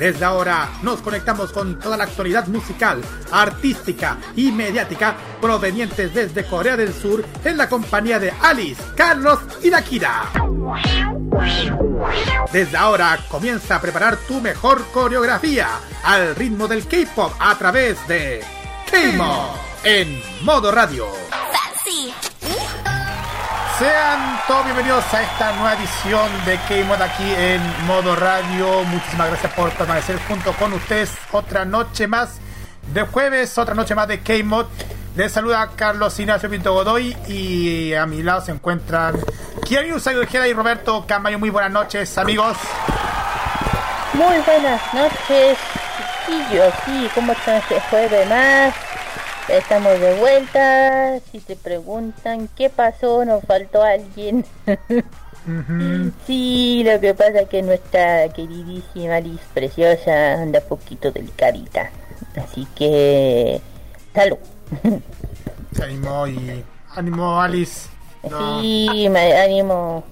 Desde ahora nos conectamos con toda la actualidad musical, artística y mediática provenientes desde Corea del Sur en la compañía de Alice, Carlos y Nakira. Desde ahora comienza a preparar tu mejor coreografía al ritmo del K-pop a través de K-Mod en modo radio. Sean todos bienvenidos a esta nueva edición de K-Mod aquí en modo radio. Muchísimas gracias por permanecer junto con ustedes otra noche más de jueves, otra noche más de K-Mod. Les saluda Carlos Ignacio Pinto Godoy y a mi lado se encuentran Kiari Usagi y Roberto Camayo. Muy buenas noches, amigos. Muy buenas noches, chiquillos. Sí, ¿cómo están este jueves más? Estamos de vuelta. Si se preguntan qué pasó, nos faltó alguien. Sí, lo que pasa es que nuestra queridísima Liz preciosa anda poquito delicadita. Así que, salud. ánimo y ánimo Alice. Sí, me ánimo.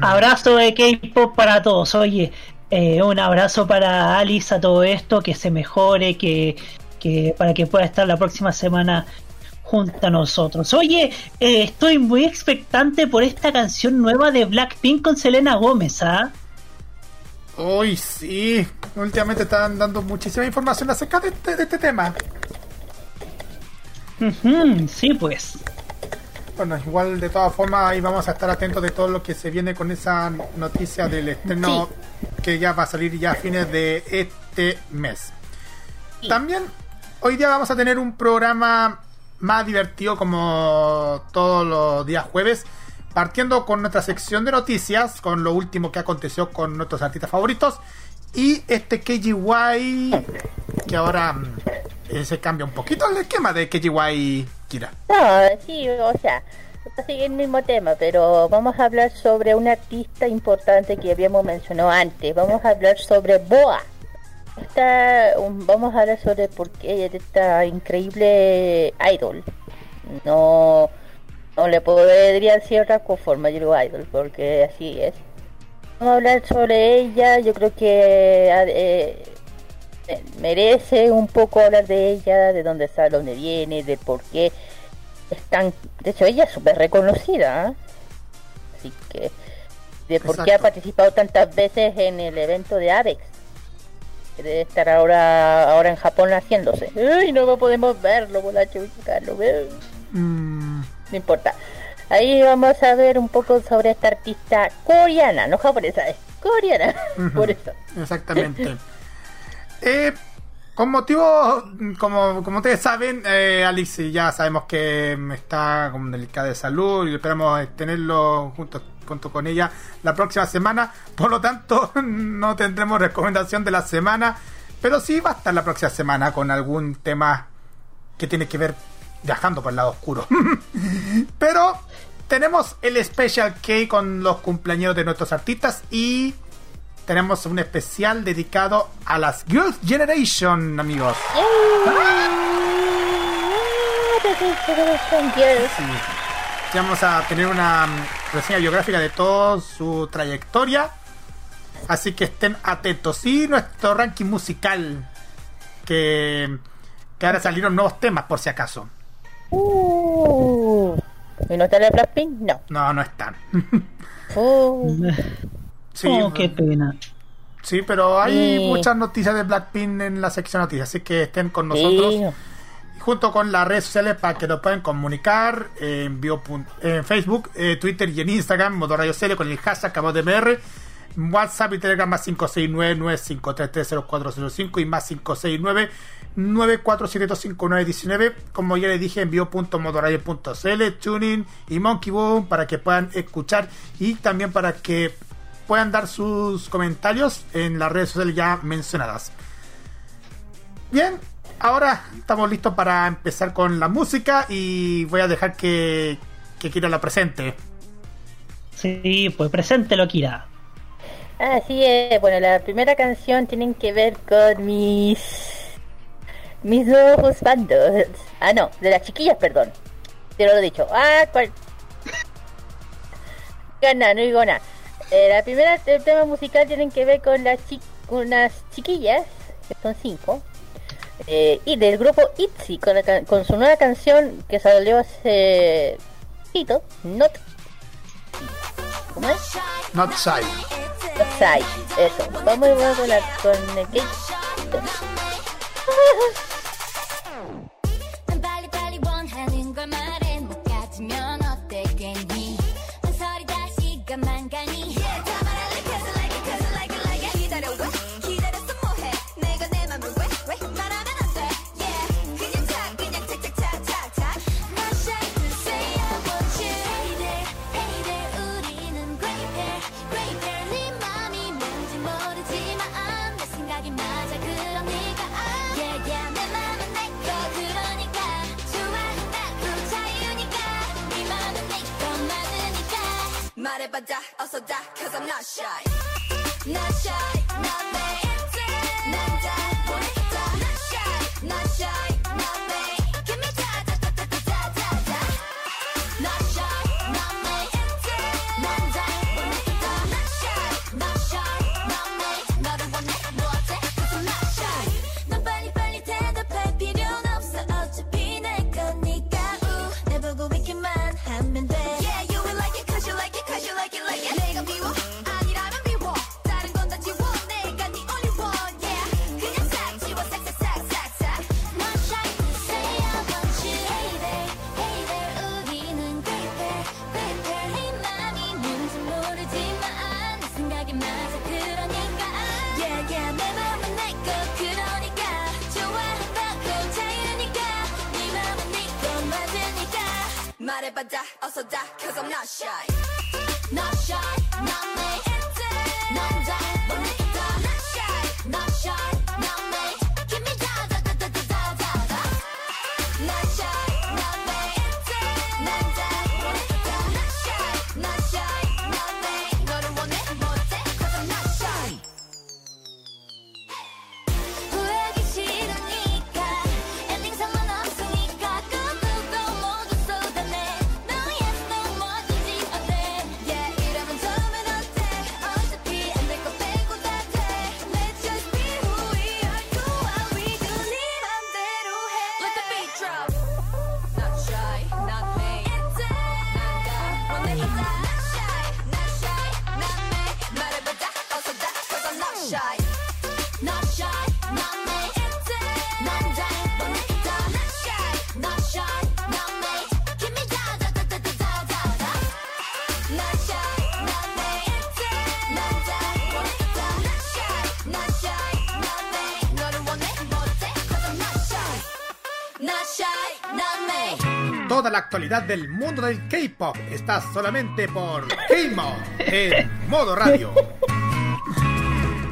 Abrazo de K-pop para todos. Oye, eh, un abrazo para Alice a todo esto, que se mejore, que, que para que pueda estar la próxima semana junto a nosotros. Oye, eh, estoy muy expectante por esta canción nueva de Blackpink con Selena Gómez, ¿ah? Uy, sí. Últimamente están dando muchísima información acerca de este, de este tema. Sí, pues. Bueno, igual de todas formas ahí vamos a estar atentos de todo lo que se viene con esa noticia del estreno que ya va a salir ya a fines de este mes. También hoy día vamos a tener un programa más divertido como todos los días jueves, partiendo con nuestra sección de noticias, con lo último que aconteció con nuestros artistas favoritos y este KGY que ahora mm, eh, se cambia un poquito el esquema de KGY Kira. No, sí, o sea, sigue el mismo tema, pero vamos a hablar sobre un artista importante que habíamos mencionado antes. Vamos a hablar sobre Boa. Esta, vamos a hablar sobre por qué esta increíble idol. No, no le podría decir otra forma, yo digo idol, porque así es. Vamos a hablar sobre ella, yo creo que eh, merece un poco hablar de ella, de dónde está, dónde viene, de por qué es tan... De hecho, ella es súper reconocida, ¿eh? así que... De por qué ha participado tantas veces en el evento de Avex. Debe estar ahora ahora en Japón haciéndose. Uy, no podemos verlo, bolacho, Carlos. Mm, No importa. Ahí vamos a ver un poco sobre esta artista coreana, no japonesa, es coreana. Ujú. Por eso. Exactamente. Eh, con motivo, como, como ustedes saben, eh, Alice ya sabemos que está con delicada de salud y esperamos eh, tenerlo junto, junto con ella la próxima semana. Por lo tanto, no tendremos recomendación de la semana, pero sí va a estar la próxima semana con algún tema que tiene que ver viajando por el lado oscuro. pero tenemos el Special K con los cumpleaños de nuestros artistas y tenemos un especial dedicado a las Girls Generation, amigos. Vamos a tener una mm, reseña biográfica de toda su trayectoria. Así que estén atentos. Y nuestro ranking musical. Que, que ahora salieron nuevos temas, por si acaso. Uh, ¿Y no está la Blackpink? No. No, no están. Uh, Sí, oh, qué pena. sí, pero hay Sí. muchas noticias de Blackpink en la sección noticias. Así que estén con nosotros. sí. Junto con redes sociales para que nos puedan comunicar en, en Facebook, eh, Twitter y en Instagram, Motorradio CL con el hashtag MR WhatsApp y Telegram más 569-9533-0405 y más 569 94725919 como ya les dije envío.motoradio.cl tuning y monkey boom para que puedan escuchar y también para que puedan dar sus comentarios en las redes sociales ya mencionadas. Bien ahora estamos listos para empezar con la música y voy a dejar que, que Kira la presente sí pues preséntelo Kira Así es, bueno, la primera canción tienen que ver con mis mis nuevos bandos. Ah, no, de las chiquillas, perdón. Pero lo he dicho. Ah, cuál. Gana, no digo nada. Eh, la primera el tema musical tienen que ver con las chi unas chiquillas, que son cinco. Eh, y del grupo ITZY, con, con su nueva canción que salió hace poquito, Not. ¿Cómo es? Not Side. Side, eso. Vamos a ver con, la, con el 해 never die, also die, cause I'm not shy. Not shy, not shy. Not shy actualidad del mundo del K-pop está solamente por K-Mod en modo radio.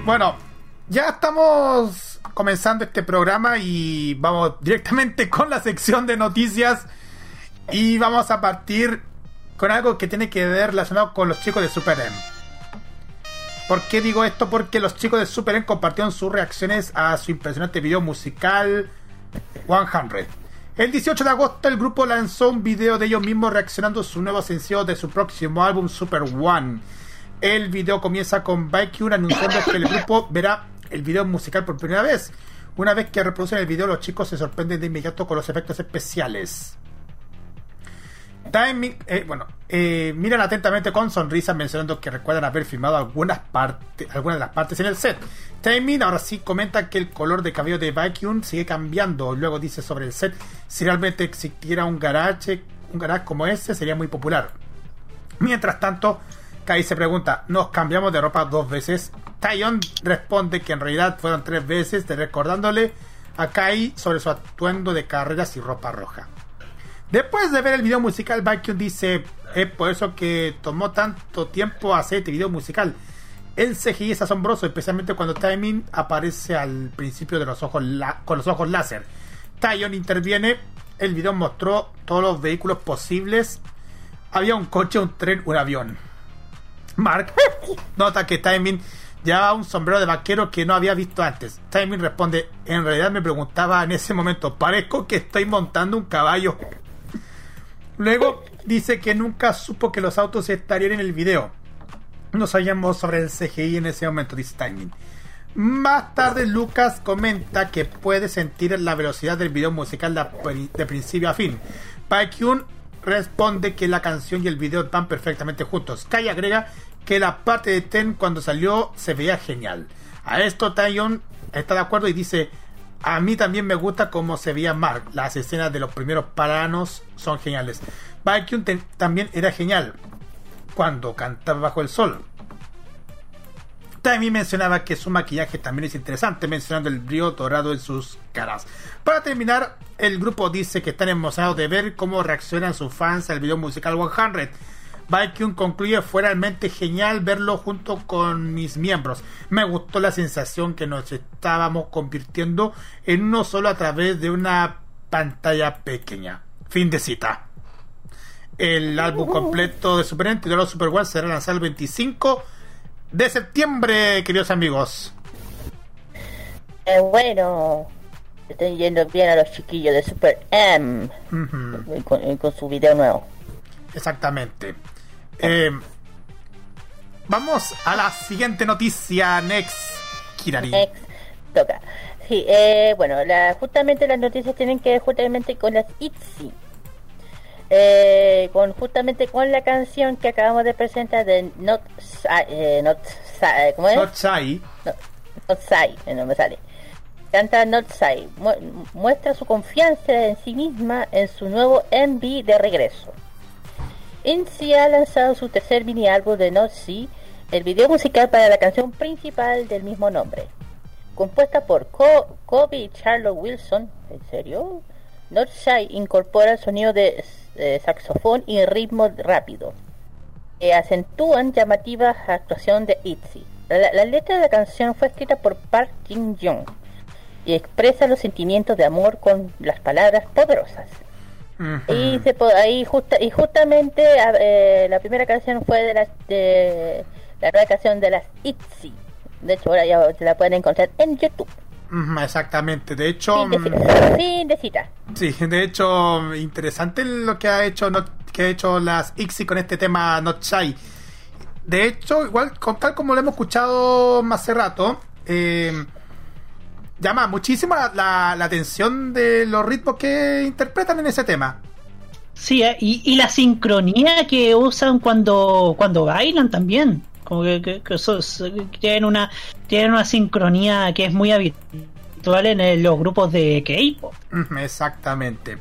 Bueno, ya estamos comenzando este programa y vamos directamente con la sección de noticias y vamos a partir con algo que tiene que ver relacionado con los chicos de Super M. ¿Por qué digo esto? Porque los chicos de Super M compartieron sus reacciones a su impresionante video musical 100. El 18 de agosto el grupo lanzó un video de ellos mismos reaccionando a su nuevo sencillo de su próximo álbum Super One. El video comienza con Baekhyun anunciando que el grupo verá el video musical por primera vez. Una vez que reproducen el video, los chicos se sorprenden de inmediato con los efectos especiales. Timing, eh, bueno, eh, miran atentamente con sonrisas mencionando que recuerdan haber filmado algunas partes, algunas de las partes en el set. Timing ahora sí comenta que el color de cabello de Vacuum sigue cambiando. Luego dice sobre el set, si realmente existiera un garage, un garage como ese sería muy popular. Mientras tanto, Kai se pregunta, ¿nos cambiamos de ropa dos veces? Tyon responde que en realidad fueron tres veces, recordándole a Kai sobre su atuendo de carreras y ropa roja. Después de ver el video musical, Vacuum dice, es por eso que tomó tanto tiempo hacer este video musical. El CGI es asombroso, especialmente cuando Timing aparece al principio de los ojos con los ojos láser. Tyon interviene, el video mostró todos los vehículos posibles. Había un coche, un tren, un avión. Mark nota que Timing llevaba un sombrero de vaquero que no había visto antes. Timing responde, en realidad me preguntaba en ese momento, parezco que estoy montando un caballo. Luego dice que nunca supo que los autos estarían en el video. No sabíamos sobre el CGI en ese momento, dice Timing. Más tarde Lucas comenta que puede sentir la velocidad del video musical de, principio a fin. Paikun responde que la canción y el video van perfectamente juntos. Kai agrega que la parte de Ten cuando salió se veía genial. A esto Tayon está de acuerdo y dice a mí también me gusta cómo se veía Mark. Las escenas de los primeros paranos son geniales. Vacuum también era genial cuando cantaba bajo el sol. También mencionaba que su maquillaje también es interesante, mencionando el brillo dorado en sus caras. Para terminar, el grupo dice que están emocionados de ver cómo reaccionan sus fans al video musical 100 Vacuum concluye fue realmente genial verlo junto con mis miembros. Me gustó la sensación que nos estábamos convirtiendo en uno solo a través de una pantalla pequeña. Fin de cita. El álbum completo de Super Nintendo Super One será lanzado el 25 de septiembre, queridos amigos. Eh, bueno, están yendo bien a los chiquillos de Super M con, con su video nuevo. Exactamente. Eh, vamos a la siguiente noticia, Next, Kirari. Next, toca. Sí, eh, bueno, la, justamente las noticias tienen que ver justamente con las ITZY. Eh, con justamente con la canción que acabamos de presentar de Not, eh, not ¿cómo es? Not Sai. No, not Sai, no me sale. Canta Not Sai. muestra su confianza en sí misma en su nuevo MV de regreso. INSI ha lanzado su tercer mini álbum de Not See, el video musical para la canción principal del mismo nombre. Compuesta por Kobe y Charlotte Wilson, ¿en serio? Not Shy incorpora el sonido de saxofón y ritmo rápido, que acentúan llamativa actuación de ITZY. La, la, letra de la canción fue escrita por Park Jin Young y expresa los sentimientos de amor con las palabras poderosas. Y se ahí justa, y justamente eh, la primera canción fue de, las de la nueva canción de las ITZY. De hecho, ahora ya se la pueden encontrar en YouTube. Exactamente, de hecho. Fin de, cita. Sí, de hecho, interesante lo que ha hecho que ha hecho las ITZY con este tema Not Shy. De hecho, igual, tal como lo hemos escuchado más hace rato, eh, llama muchísimo la, atención de los ritmos que interpretan en ese tema. Sí, eh, y, la sincronía que usan cuando, cuando bailan también. Como que, tienen, una, tienen una sincronía que es muy habitual en los grupos de K-pop. Exactamente.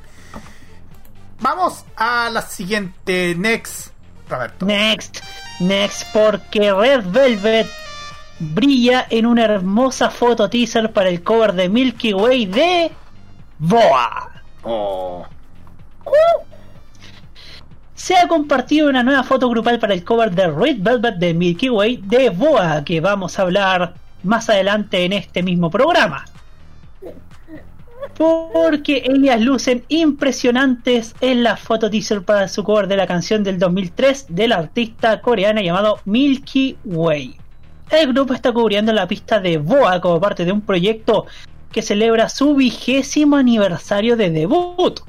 Vamos a la siguiente, Next, Roberto. Next, Next, porque Red Velvet brilla en una hermosa foto teaser para el cover de Milky Way de Boa. Oh. Se ha compartido una nueva foto grupal para el cover de Red Velvet de Milky Way de Boa, que vamos a hablar más adelante en este mismo programa. Porque ellas lucen impresionantes en la foto teaser para su cover de la canción del 2003 de la artista coreana llamado Milky Way el grupo está cubriendo la pista de Boa como parte de un proyecto que celebra su vigésimo aniversario de debut.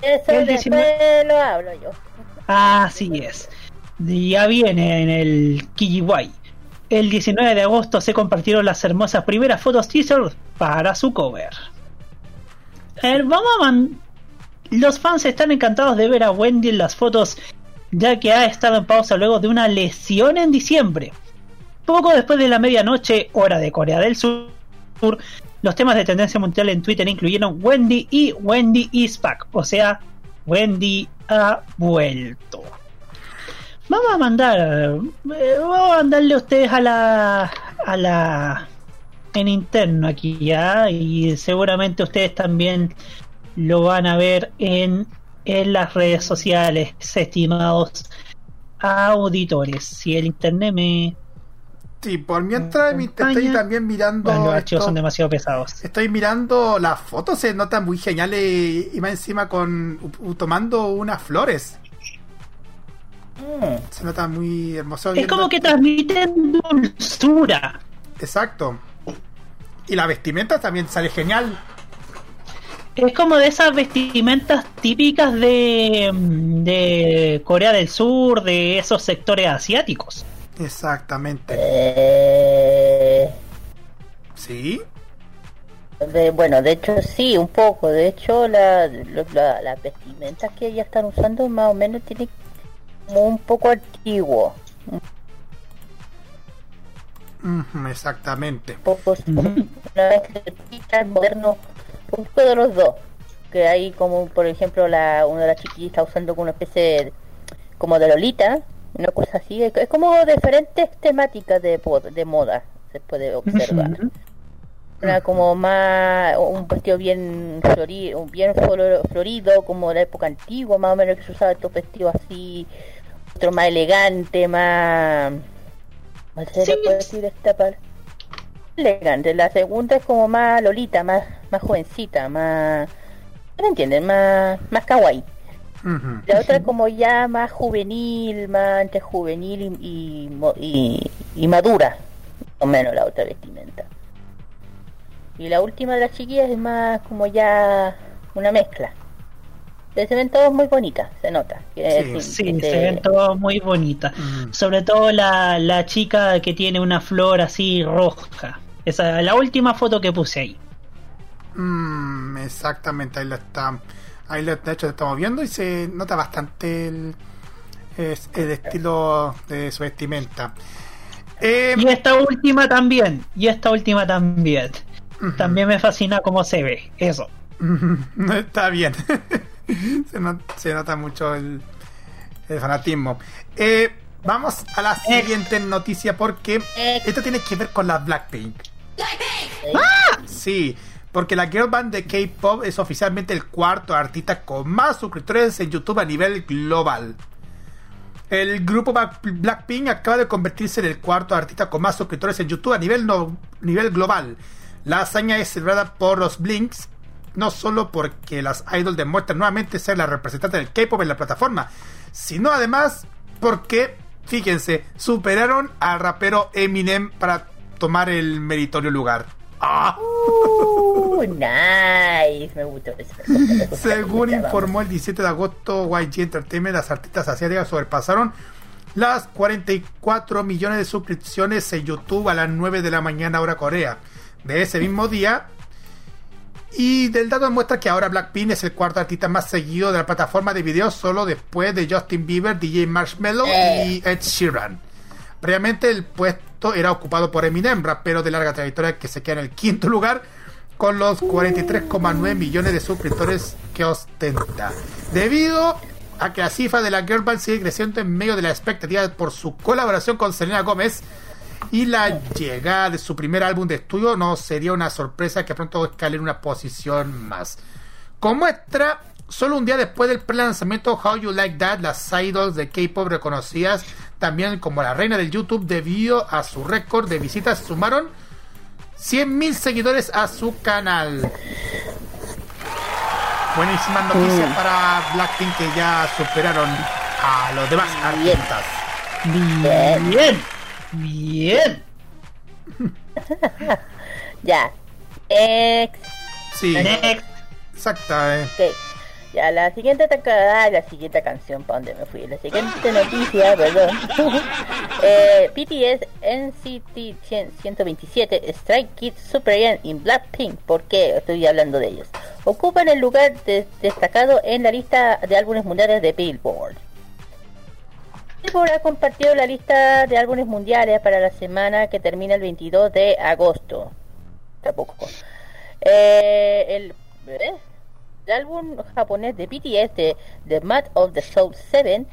Eso el lo hablo yo. Así es. Ya viene en el Kijiwai. El 19 de agosto se compartieron las hermosas primeras fotos teaser para su cover. vamos a los fans están encantados de ver a Wendy en las fotos, ya que ha estado en pausa luego de una lesión en diciembre. Poco después de la medianoche, hora de Corea del Sur, los temas de tendencia mundial en Twitter incluyeron Wendy y Wendy is back, o sea, Wendy ha vuelto. Vamos a mandar, eh, vamos a mandarle a ustedes a la, a la, en interno aquí ya, y seguramente ustedes también lo van a ver en, en las redes sociales, estimados auditores. Si el internet me Sí, por mientras mi- estoy también mirando. Bueno, los archivos esto- son demasiado pesados. Estoy mirando las fotos, se notan muy geniales y, más encima con u- tomando unas flores. Mm. Se nota muy hermoso. Es como que transmiten dulzura. Exacto. Y la vestimenta también sale genial. Es como de esas vestimentas típicas de, de Corea del Sur, de esos sectores asiáticos. Exactamente. Eh, Sí. de- bueno, de hecho sí, un poco. De hecho, la, las vestimentas que ellas están usando más o menos tienen como un poco antiguo. Exactamente. Un poco Ujú. una vez que moderno, un poco de los dos. Que hay como, por ejemplo, la una de las chiquillas está usando como una especie de, como de Lolita, una cosa así. Es, es como diferentes temáticas de, de moda, se puede observar. Una como más, un vestido bien florido, bien flor- florido, como de la época antigua, más o menos que se usaba estos vestidos así, otro más elegante, más... ¿Cómo se Sí. le puede decir esta palabra? Elegante. La segunda es como más lolita, más, más jovencita, más... ¿No entienden? Más, más kawaii. La otra como ya más juvenil, más entre juvenil y, y, mo- y, y madura, o menos la otra vestimenta. Y la última de las chiquillas es más como ya una mezcla. Pero se ven todas muy bonitas, se nota. Sí, se ven todas muy bonitas. Mm. Sobre todo la, la chica que tiene una flor así roja. Esa la última foto que puse ahí. Mm, exactamente, ahí lo está. Ahí de hecho lo estamos viendo y se nota bastante el, es- el estilo de su vestimenta. Eh, Y esta última también. Y esta última también. También me fascina cómo se ve. Eso. No está bien. se, no- se nota mucho el, el fanatismo. Eh, vamos a la siguiente noticia porque Eh. esto tiene que ver con la Blackpink. ¿eh? Sí, porque la girl band de K-pop es oficialmente el cuarto artista con más suscriptores en YouTube a nivel global. El grupo Black- Blackpink acaba de convertirse en el cuarto artista con más suscriptores en YouTube a nivel, no- nivel global. La hazaña es celebrada por los Blinks, no solo porque las idols demuestran nuevamente ser la representante del K-pop en la plataforma, sino además porque, fíjense, superaron al rapero Eminem para tomar el meritorio lugar. ¡Ah! Uh, nice, me gustó eso. me gustó, Según me informó el 17 de agosto YG Entertainment, las artistas asiáticas sobrepasaron las 44 millones de suscripciones en YouTube a las 9 de la mañana hora Corea. De ese mismo día, y del dato muestra que ahora Blackpink es el cuarto artista más seguido de la plataforma de videos solo después de Justin Bieber, DJ Marshmello y Ed Sheeran. Previamente el puesto era ocupado por Eminem, rapero de larga trayectoria que se queda en el quinto lugar con los 43,9 millones de suscriptores que ostenta. Debido a que la cifra de la girl band sigue creciendo en medio de la expectativa por su colaboración con Selena Gómez y la llegada de su primer álbum de estudio, no sería una sorpresa que pronto escale en una posición más. Como muestra, solo un día después del pre-lanzamiento How You Like That, las idols de K-pop reconocidas también como la reina del YouTube debido a su récord de visitas sumaron 100.000 seguidores a su canal. Buenísimas noticias Mm. para Blackpink que ya superaron a los demás Bien. artistas. Bien. Bien. Ya. Ex. Sí, Next. exacto. eh. Ok. Ya, la siguiente tacada, la siguiente canción, ¿para dónde me fui? La siguiente noticia, perdón. eh, BTS NCT 100 127 Strike Kids Super in Blackpink. ¿Por qué estoy hablando de ellos? ocupan el lugar destacado en la lista de álbumes mundiales de Billboard. Billboard ha compartido la lista de álbumes mundiales para la semana que termina el 22 de agosto. Tampoco. Eh, el, ¿eh? El álbum japonés de BTS de The Mad of the Soul 7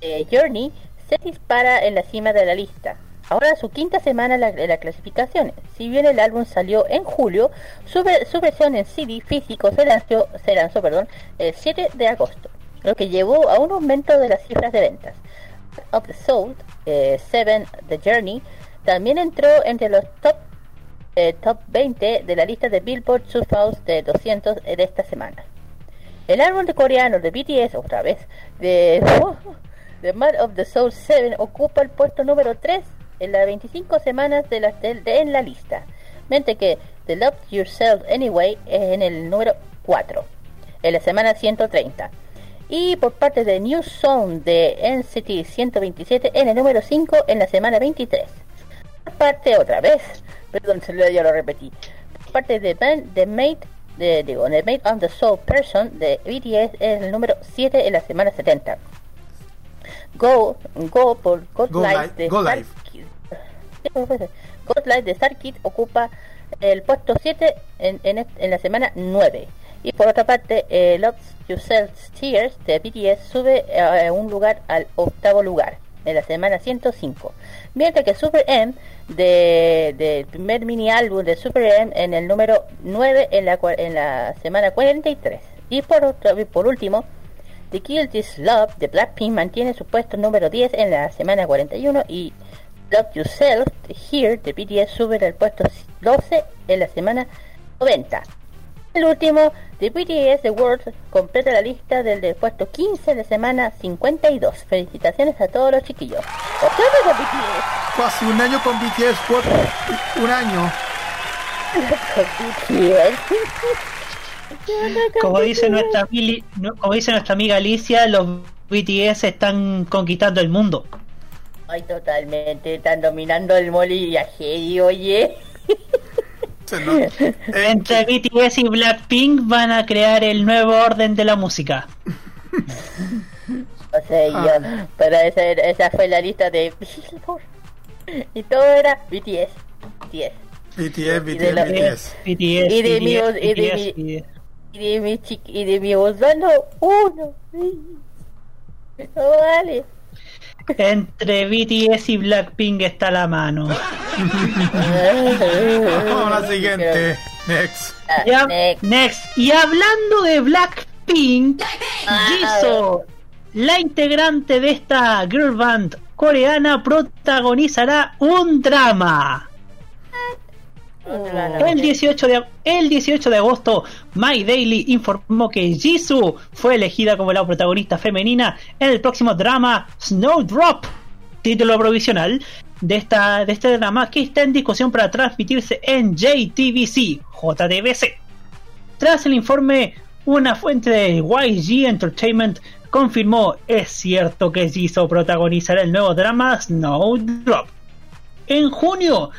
de Journey se dispara en la cima de la lista. Ahora su quinta semana en la, clasificación. Si bien el álbum salió en julio, su, versión en CD físico se lanzó, se lanzó el 7 de agosto, lo que llevó a un aumento de las cifras de ventas. Of the Soul 7 eh, The Journey también entró entre los top eh, top 20 de la lista de Billboard 2000 de 200 de esta semana. El álbum de coreano de BTS, otra vez, de The Mad of the Soul 7 ocupa el puesto número 3 en las 25 semanas de, la, de, en la lista, mientras que The Love Yourself Anyway es en el número 4, en la semana 130. Y por parte de New Song de NCT 127 en el número 5 en la semana 23. Por parte otra vez, perdón, se lo, ya lo repetí. Por parte de The Mate de, digo, The Mate of the Soul Person de BTS es el número 7 en la semana 70. Go, Go por God, Life de Go Life. God Life de Starkid ocupa el puesto 7 en, en, en, la semana 9. Y por otra parte, eh, Love Yourself Tears de BTS sube a un lugar al octavo lugar en la semana 105. Mientras que Super M del de primer mini álbum de Super M en el número 9 en la, en la semana 43. Y por, otro, por último, The Kill This Love de Blackpink mantiene su puesto número 10 en la semana 41 y Love Yourself Here de BTS sube al puesto 12 en la semana 90. El último, The BTS The World completa la lista del, puesto 15 de semana 52. Felicitaciones a todos los chiquillos. de BTS? Casi un año con BTS, un año. Como dice nuestra como dice nuestra amiga Alicia, los BTS están conquistando el mundo. Ay, totalmente, están dominando el molillaje, oye. Entre BTS y Blackpink van a crear el nuevo orden de la música. O sea, ah. pero esa, esa fue la lista de y todo era BTS, BTS. BTS, BTS, BTS. Y de mi y de mi y de mi y de mi Osvaldo uno. No vale. Entre BTS y Blackpink está la mano. Vamos a la siguiente. Next. Ah, next. Y hablando de Blackpink, Jisoo, la integrante de esta girl band coreana, protagonizará un drama. El 18, de, el 18 de agosto, My Daily informó que Jisoo fue elegida como la protagonista femenina en el próximo drama Snowdrop, título provisional de, esta, de este drama que está en discusión para transmitirse en JTBC, JTBC. Tras el informe, una fuente de YG Entertainment confirmó es cierto que Jisoo protagonizará el nuevo drama Snowdrop. En junio,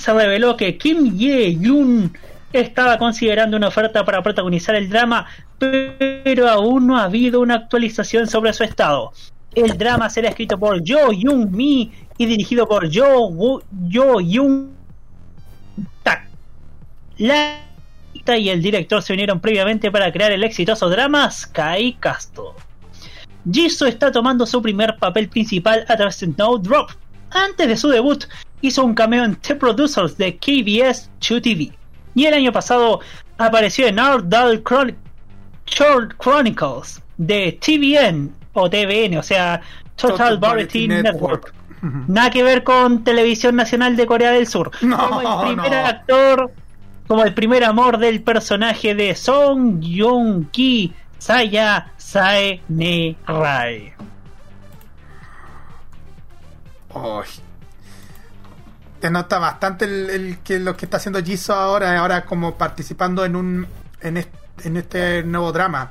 se reveló que Kim Ye-yoon estaba considerando una oferta para protagonizar el drama, pero aún no ha habido una actualización sobre su estado. El drama será escrito por Jo Young Mi y dirigido por Jo, jo Young Tak. La y el director se unieron previamente para crear el exitoso drama Sky Castle. Jisoo está tomando su primer papel principal a través de Snowdrop. Antes de su debut, hizo un cameo en The Producers de KBS 2 TV. Y el año pasado apareció en Our Dull Chronicles de TVN o TVN, o sea, Total, Variety Network. Nada que ver con Televisión Nacional de Corea del Sur. como el primer actor, como el primer amor del personaje de Song Joong Ki Saya Sae Ne Rai. Oh, te nota bastante el, que lo que está haciendo Jisoo ahora, ahora como participando en un en este, nuevo drama.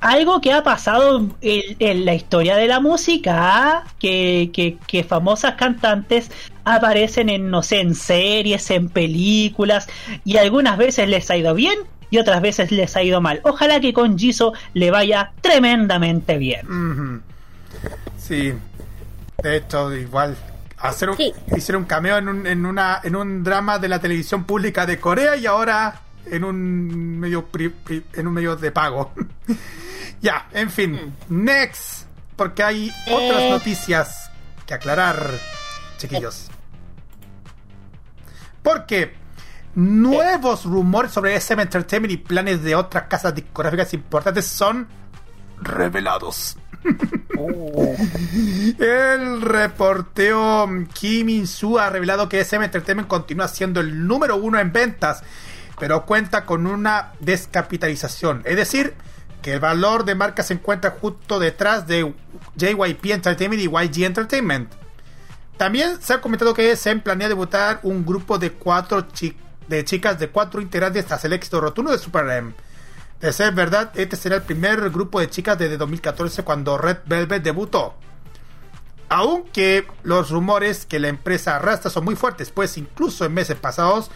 Algo que ha pasado en, la historia de la música, que, que, famosas cantantes aparecen en, no sé, en series, en películas, y algunas veces les ha ido bien y otras veces les ha ido mal. Ojalá que con Jisoo le vaya tremendamente bien. Sí. De hecho, igual. Hacer un, Sí. Hicieron un cameo en un, en, una, en un drama de la televisión pública de Corea y ahora en un medio pri- pri- en un medio de pago. ya, en fin. Next. Porque hay otras Eh. noticias que aclarar, chiquillos. Porque nuevos rumores sobre SM Entertainment y planes de otras casas discográficas importantes son revelados. El reporteo Kim In-soo ha revelado que SM Entertainment continúa siendo el número uno en ventas, pero cuenta con una descapitalización. Es decir, que el valor de marca se encuentra justo detrás de JYP Entertainment y YG Entertainment. También se ha comentado que SM planea debutar un grupo de cuatro de chicas de cuatro integrantes tras el éxito rotundo de Super M. De ser verdad, este será el primer grupo de chicas desde 2014 cuando Red Velvet debutó. Aunque los rumores que la empresa arrastra son muy fuertes, pues incluso en meses pasados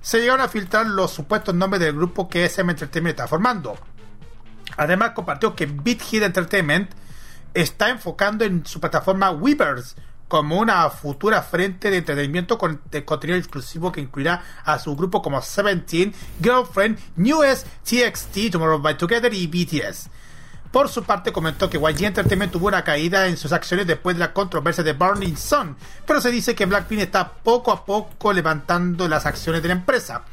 se llegaron a filtrar los supuestos nombres del grupo que SM Entertainment está formando. Además compartió que Beat Hit Entertainment está enfocando en su plataforma Weavers como una futura frente de entretenimiento con de contenido exclusivo que incluirá a su grupo como Seventeen, Girlfriend, Newest, TXT, Tomorrow by Together y BTS. Por su parte comentó que YG Entertainment tuvo una caída en sus acciones después de la controversia de Burning Sun, pero se dice que Blackpink está poco a poco levantando las acciones de la empresa.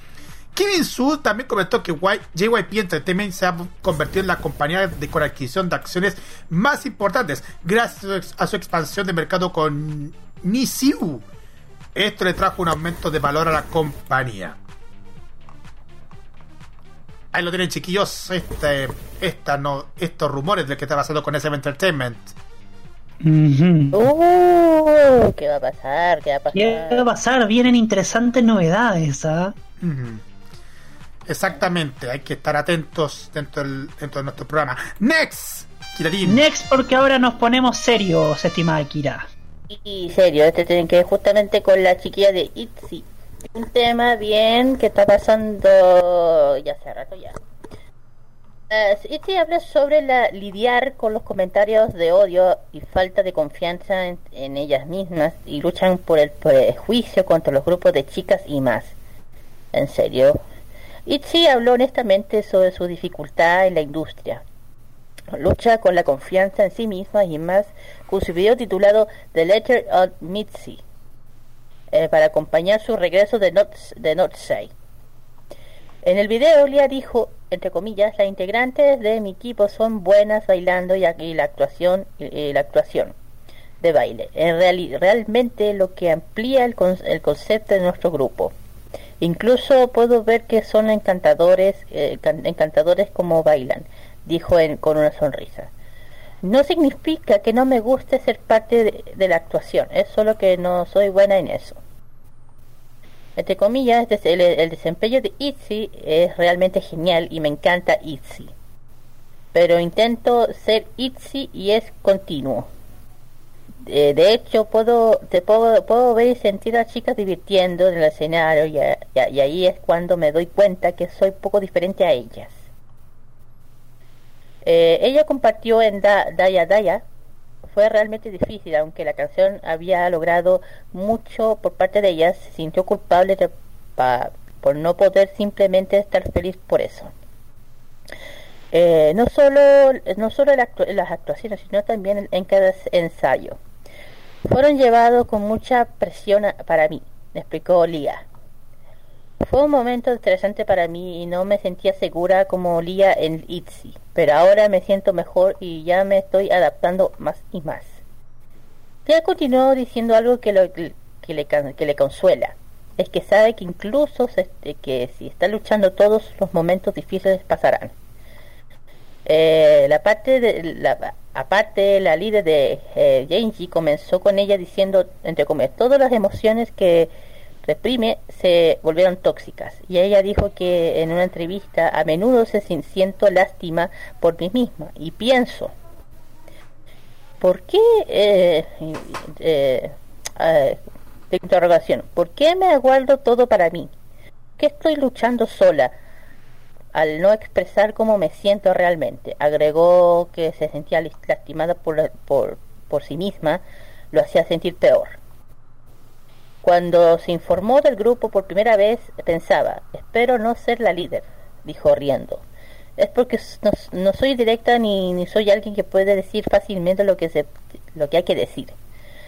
Kim In-soo también comentó que JYP Entertainment se ha convertido en la compañía de con adquisición de acciones más importantes gracias a su su expansión de mercado con Nisiu. Esto le trajo un aumento de valor a la compañía. Ahí lo tienen chiquillos, este, esta no, estos rumores de lo que está pasando con SM Entertainment. Uh, ¿Qué va a pasar? ¿Qué va a pasar? ¿Qué va a pasar? Vienen interesantes novedades, ¿ah? Exactamente, hay que estar atentos dentro, del- dentro de nuestro programa. Next, Kirarin. Next, porque ahora nos ponemos serios, estimada Kira. Y serio, este tiene que ver justamente con la chiquilla de ITZY. Un tema bien que está pasando ya hace rato ya. ITZY habla sobre la, lidiar con los comentarios de odio y falta de confianza en, en ellas mismas y luchan por el prejuicio contra los grupos de chicas y más. En serio. ITZY habló honestamente sobre su dificultad en la industria lucha con la confianza en sí misma y más con su video titulado The Letter of Mitzi eh, para acompañar su regreso de Not, de Say. En el video Lia dijo, entre comillas, las integrantes de mi equipo son buenas bailando y aquí la actuación, eh, la actuación de baile. En reali- realmente lo que amplía el, con- el concepto de nuestro grupo. Incluso puedo ver que son encantadores, eh, can- encantadores como bailan, dijo en- con una sonrisa. No significa que no me guste ser parte de, la actuación, es solo que no soy buena en eso. Entre comillas, el, el desempeño de Itzy es realmente genial y me encanta Itzy. Pero intento ser Itzy y es continuo. Eh, de hecho, puedo, te puedo, puedo ver y sentir a chicas divirtiendo en el escenario y, ahí es cuando me doy cuenta que soy poco diferente a ellas. Eh, ella compartió en da Daya Daya. Fue realmente difícil, aunque la canción había logrado mucho por parte de ellas, se sintió culpable por no poder simplemente estar feliz por eso. Eh, no solo, no solo las actuaciones, sino también en cada ensayo. Fueron llevados con mucha presión para mí, explicó Lia. Fue un momento estresante para mí y no me sentía segura como Lia en ITZY, pero ahora me siento mejor y ya me estoy adaptando más y más. Lia continuó diciendo algo que, lo- que, le, que le consuela. Es que sabe que incluso se- que si está luchando todos los momentos difíciles pasarán. Eh, la parte de la, aparte la líder de eh, Genji comenzó con ella diciendo entre comillas todas las emociones que reprime se volvieron tóxicas y ella dijo que en una entrevista a menudo se siento lástima por mí misma y pienso ¿por qué eh, eh, de interrogación ¿por qué me aguardo todo para mí? ¿qué estoy luchando sola? Al no expresar cómo me siento realmente. Agregó que se sentía lastimada por, por, por sí misma, lo hacía sentir peor. Cuando se informó del grupo por primera vez, pensaba, espero no ser la líder, dijo riendo. Es porque no, no soy directa ni, ni, soy alguien que puede decir fácilmente lo que, se, lo que hay que decir.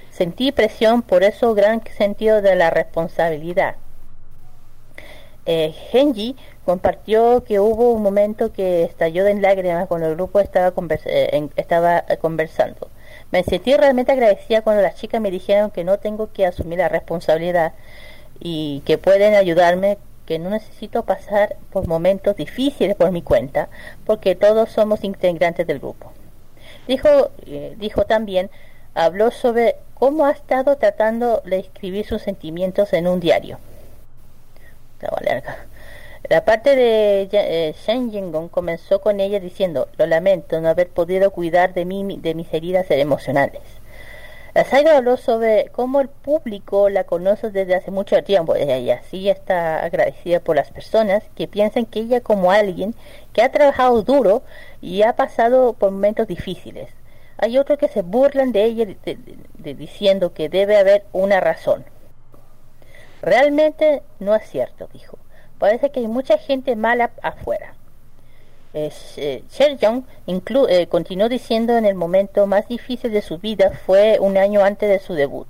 Sentí presión, por eso gran sentido de la responsabilidad. Eh, Genji compartió que hubo un momento que estalló en lágrimas cuando el grupo estaba, eh, estaba eh, conversando. Me sentí realmente agradecida cuando las chicas me dijeron que no tengo que asumir la responsabilidad y que pueden ayudarme, que no necesito pasar por momentos difíciles por mi cuenta, porque todos somos integrantes del grupo. Dijo, dijo también, habló sobre cómo ha estado tratando de escribir sus sentimientos en un diario. La parte de eh, Shen Jinggong comenzó con ella diciendo, lo lamento no haber podido cuidar de, mí, de mis heridas emocionales. La saga habló sobre cómo el público la conoce desde hace mucho tiempo y así está agradecida por las personas que piensan que ella como alguien que ha trabajado duro y ha pasado por momentos difíciles. Hay otros que se burlan de ella diciendo que debe haber una razón. Realmente no es cierto, dijo. Parece que hay mucha gente mala afuera. Eh, Young eh, continuó diciendo en el momento más difícil de su vida fue un año antes de su debut.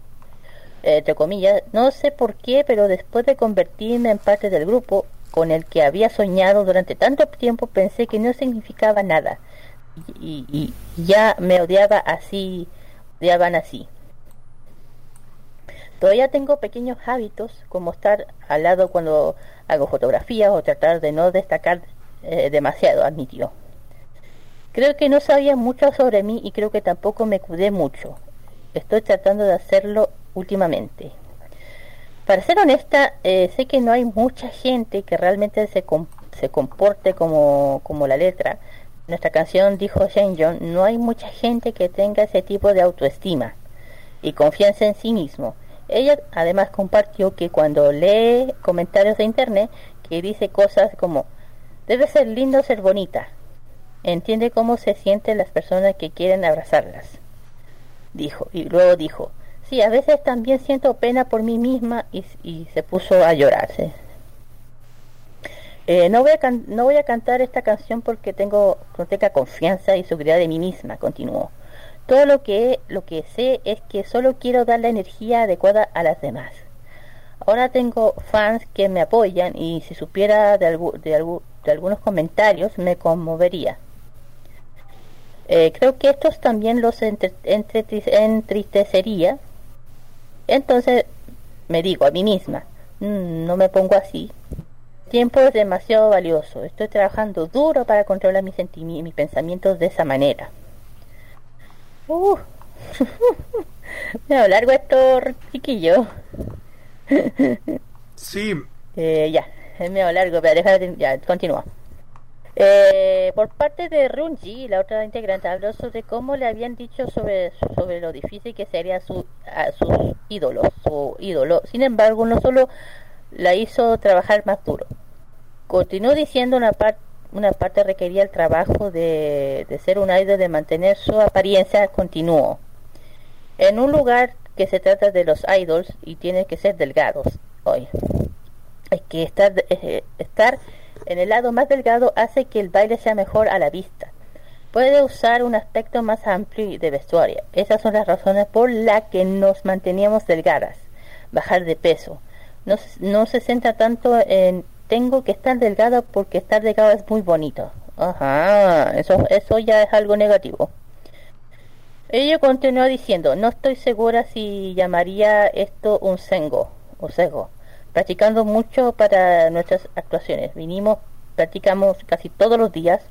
Eh, entre comillas, no sé por qué, pero después de convertirme en parte del grupo con el que había soñado durante tanto tiempo pensé que no significaba nada y, y ya me odiaba así, odiaban así. Todavía tengo pequeños hábitos como estar al lado cuando hago fotografías o tratar de no destacar eh, demasiado, admitió. Creo que no sabía mucho sobre mí y creo que tampoco me cuidé mucho. Estoy tratando de hacerlo últimamente. Para ser honesta, eh, sé que no hay mucha gente que realmente se, se comporte como, como la letra. Nuestra canción dijo Shane John, no hay mucha gente que tenga ese tipo de autoestima y confianza en sí mismo ella además compartió que cuando lee comentarios de internet que dice cosas como debe ser lindo ser bonita. Entiende cómo se sienten las personas que quieren abrazarlas. Dijo y luego dijo, sí, a veces también siento pena por mí misma y, se puso a llorarse. Eh, no, voy a no voy a cantar esta canción porque tengo no tenga confianza y seguridad de mí misma, continuó. Todo lo que, lo que sé es que solo quiero dar la energía adecuada a las demás. Ahora tengo fans que me apoyan y si supiera de, de, de algunos comentarios me conmovería. Eh, creo que estos también los entristecería. Entonces me digo a mí misma, mm, no me pongo así. tiempo es demasiado valioso. Estoy trabajando duro para controlar mis, mis pensamientos de esa manera. Uh. Me largo esto, chiquillo. sí. Eh, ya, es medio largo, pero déjame, ya, continúa. Eh, por parte de Runji, la otra integrante, habló sobre cómo le habían dicho sobre, sobre lo difícil que sería su, a sus ídolos, su ídolo. Sin embargo, no solo la hizo trabajar más duro. Continuó diciendo una parte una parte requería el trabajo de, de ser un idol, de mantener su apariencia continuo. En un lugar que se trata de los idols y tiene que ser delgados hoy. Hay que estar, eh, estar en el lado más delgado hace que el baile sea mejor a la vista. Puede usar un aspecto más amplio de vestuario. Esas son las razones por las que nos manteníamos delgadas. Bajar de peso. No, no se centra tanto en tengo que estar delgado porque estar delgado es muy bonito. Ajá, eso, eso ya es algo negativo. Ella continuó diciendo, no estoy segura si llamaría esto un sengo o sego. Practicando mucho para nuestras actuaciones. Vinimos, practicamos casi todos los días.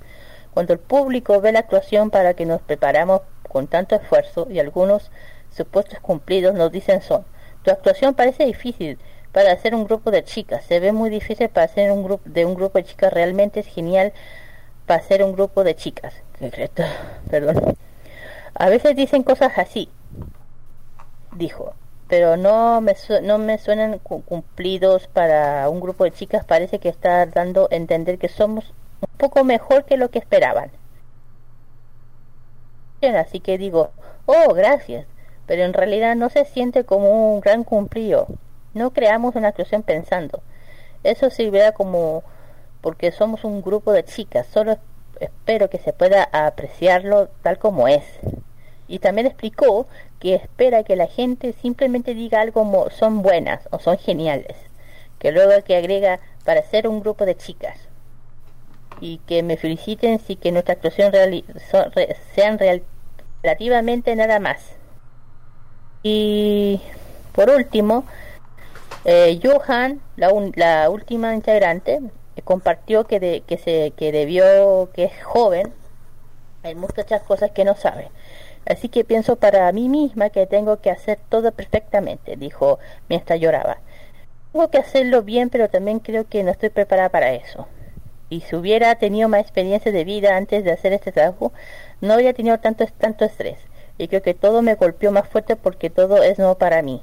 Cuando el público ve la actuación para que nos preparamos con tanto esfuerzo y algunos supuestos cumplidos nos dicen son, tu actuación parece difícil, para hacer un grupo de chicas. Se ve muy difícil para hacer un grupo de un grupo de chicas. Realmente es genial para hacer un grupo de chicas. Perdón. A veces dicen cosas así, dijo, pero no me, no me suenan cumplidos para un grupo de chicas. Parece que está dando a entender que somos poco mejor que lo que esperaban. Así que digo, oh, gracias, pero en realidad no se siente como un gran cumplido. No creamos una actuación pensando. Eso sirve como porque somos un grupo de chicas, solo espero que se pueda apreciarlo tal como es. Y también explicó que espera que la gente simplemente diga algo como son buenas o son geniales, que luego que agrega para ser un grupo de chicas y que me feliciten si que nuestra actuación sean relativamente nada más. Y por último, eh, Johan, la, la última integrante, compartió que, de, que, se, que debió, que es joven, hay muchas cosas que no sabe. Así que pienso para mí misma que tengo que hacer todo perfectamente, dijo mientras lloraba. Tengo que hacerlo bien, pero también creo que no estoy preparada para eso. Y si hubiera tenido más experiencia de vida antes de hacer este trabajo, no habría tenido tanto, tanto estrés. Y creo que todo me golpeó más fuerte porque todo es nuevo para mí.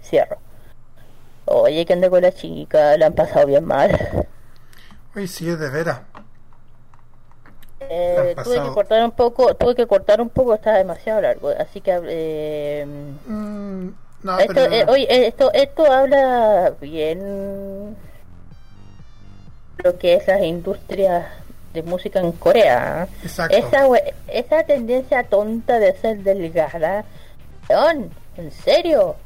Cierro. Oye, que anda con la chica, la han pasado bien mal. Uy, sí, es de veras. Eh, tuve que cortar un poco, tuve que cortar un poco, está demasiado largo, así que eh, mm, no, esto, eh, oye, esto, esto habla bien lo que es la industria de música en Corea. Exacto. Esa, esa tendencia tonta de ser delgada, ¿en serio?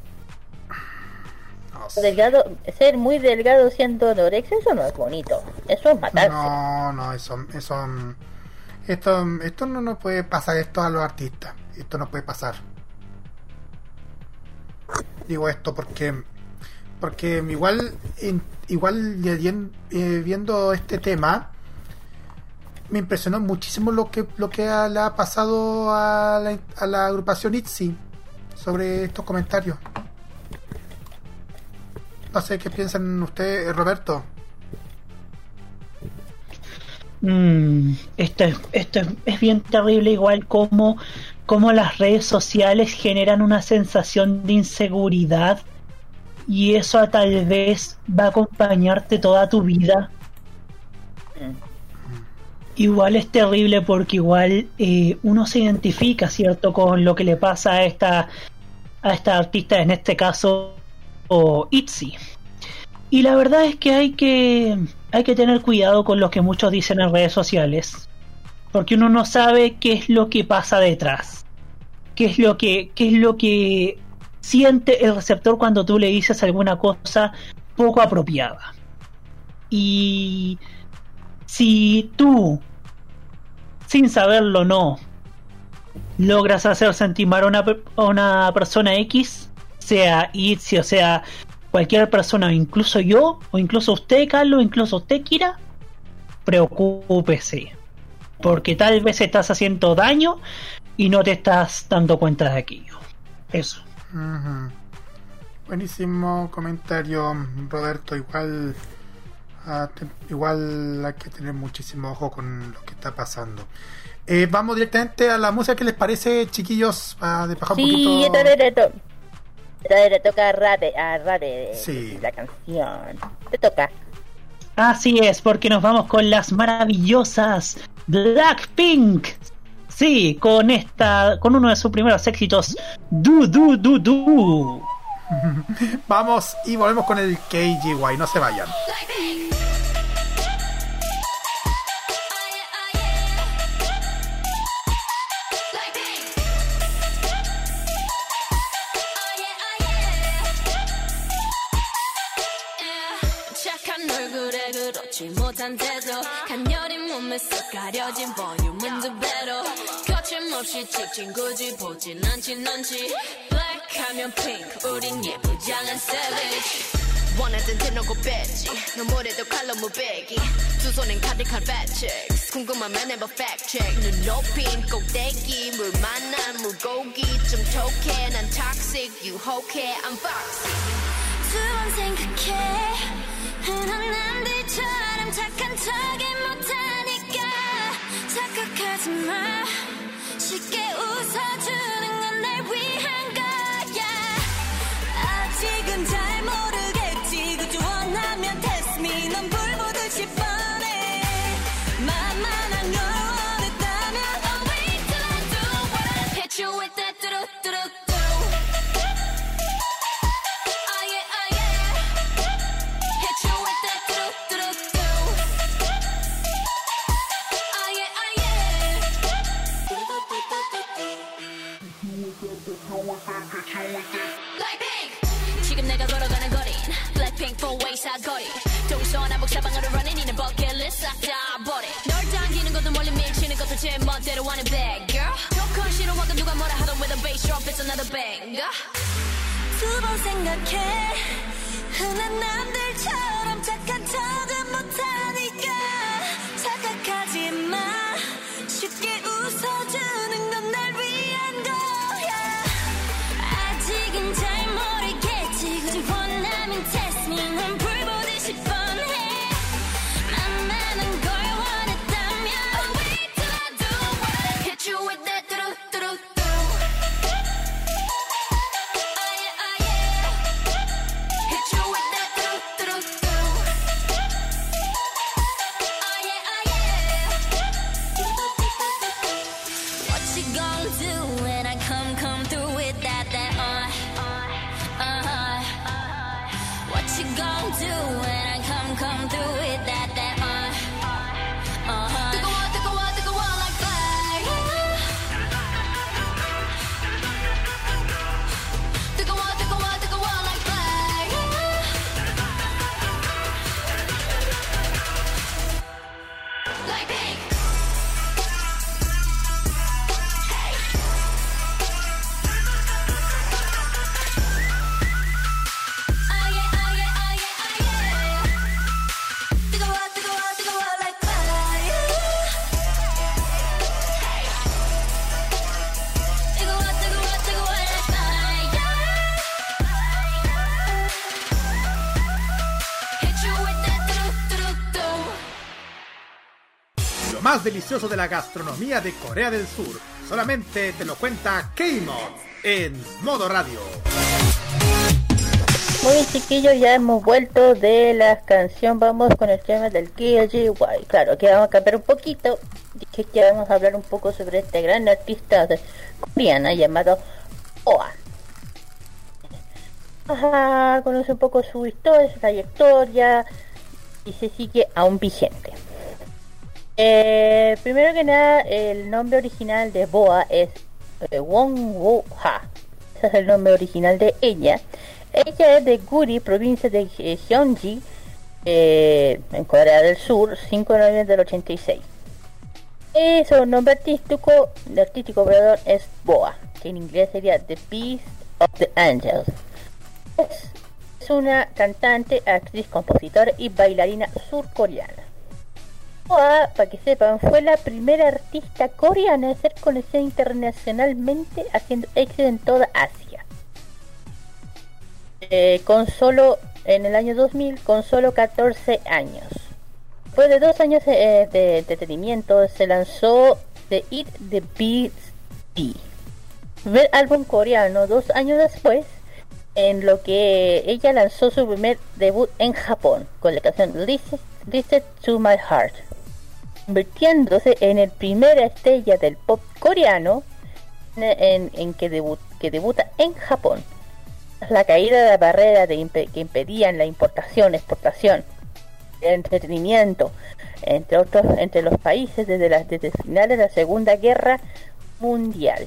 Delgado, ser muy delgado siendo anorexia, eso no es bonito. Eso es matarse. No, no, eso, eso, esto, esto no nos puede pasar esto a los artistas. Esto no puede pasar. Digo esto porque, porque igual, igual eh, viendo este tema, me impresionó muchísimo lo que, lo que le ha pasado a la, a la agrupación ITZY sobre estos comentarios. No sé qué piensan ustedes, Roberto. Mm, esto, es, esto es bien terrible, igual como, como las redes sociales generan una sensación de inseguridad y eso tal vez va a acompañarte toda tu vida. Igual es terrible porque igual eh, uno se identifica, ¿cierto?, con lo que le pasa a esta, a esta artista, en este caso o Itzy. Y la verdad es que hay que hay que tener cuidado con lo que muchos dicen en redes sociales, porque uno no sabe qué es lo que pasa detrás. Qué es lo que qué es lo que siente el receptor cuando tú le dices alguna cosa poco apropiada. Y si tú sin saberlo no logras hacer sentir mal a una, a una persona X, sea Itzy o sea cualquier persona, incluso yo, o incluso usted, Carlos, incluso usted, Kira, preocúpese. Porque tal vez estás haciendo daño y no te estás dando cuenta de aquello. Eso. Buenísimo comentario, Roberto. Igual, ah, igual hay que tener muchísimo ojo con lo que está pasando. Eh, vamos directamente a la música. ¿Qué les parece, chiquillos? de un poquito. Le toca a Rade, a Rade sí. la canción. Te toca. Así es, porque nos vamos con las maravillosas Blackpink. Sí, con esta, con uno de sus primeros éxitos, Du Du Du Du. vamos y volvemos con el KGY, no se vayan. 지 못한 태도. 간녀린 몸에 쏙 가려진 볼륨은 두 배로. 거침없이 찍힌 굳이 보진 않지 넌지. 블랙하면 핑크 우린 예쁘장한 savage. 원하던 대놓고 뺐지. 너무래도 칼로 무배기. 두 손엔 가득한 checks 궁금하면 해봐 check. 눈 높인 꼭대기 물 만난 물고기. 좀 톡해 난 toxic 유혹해 I'm foxy. 두번 생각해 넌 남들처럼 착한 척이 못하니까 착각하지 마. 쉽게 웃어주는 건 날 위한 거야. 아직은 잘모 Blackpink 지금 내가 걸어가는 거린 Blackpink 4-way 사거리 동선 한복 사방으로 running 이는 bucket list. 싹다 버리 널 당기는 것도 멀리 밀치는 것도 제 멋대로 하는 bad girl. 조건 싫어하고 누가 뭐라 하던 with a bass drop it's another banger. 두번 생각해. 흔한 남들처럼 착한 delicioso de la gastronomía de Corea del Sur. Solamente te lo cuenta K-Mod en modo radio. Muy bien, chiquillos, ya hemos vuelto de la canción. Vamos con el tema del KGY. Claro, aquí vamos a cambiar un poquito. Dije que vamos a hablar un poco sobre este gran artista coreana llamado OA. Ajá, conoce un poco su historia, su trayectoria y se sigue aún vigente. Eh, primero que nada, el nombre original de Boa es eh, Wong Woo Ha. Ese es el nombre original de ella. Ella es de Guri, provincia de eh, Gyeonggi, eh, en Corea del Sur, 5 de noviembre del 86. Y su nombre artístico, de artístico perdón, es Boa, que en inglés sería The Beast of the Angels. Es una cantante, actriz, compositora y bailarina surcoreana. Para que sepan, fue la primera artista coreana en ser conocida internacionalmente haciendo éxito en toda Asia. Eh, con solo, en el año 2000, con solo 14 años. Después de dos años eh, de entretenimiento, se lanzó The Eat the Beast D, primer álbum coreano dos años después, en lo que ella lanzó su primer debut en Japón, con la canción Listen, Listen to My Heart convirtiéndose en el primer estrella del pop coreano en, que, debut- que debuta en Japón. La caída de la barrera de que impedían la importación, exportación, entretenimiento, entre otros, entre los países desde, las desde finales de la Segunda Guerra Mundial.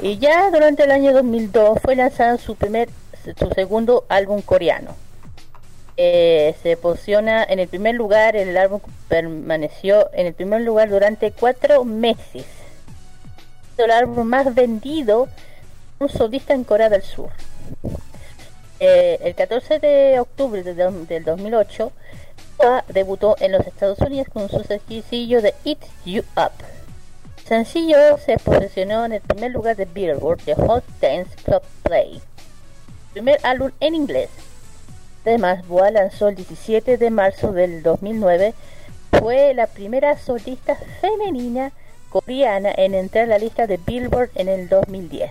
Y ya durante el año 2002 fue lanzado su primer, su segundo álbum coreano, eh, se posiciona en el primer lugar. El álbum permaneció en el primer lugar durante cuatro meses. El álbum más vendido un solista en Corea del Sur. Eh, el 14 de octubre de do- del 2008 Boa debutó en los Estados Unidos con su sencillo de Eat You Up. Sencillo se posicionó en el primer lugar de Billboard de Hot Dance Club Play. Primer álbum en inglés. Además, Boa lanzó el 17 de marzo del 2009. Fue la primera solista femenina coreana en entrar a la lista de Billboard en el 2010.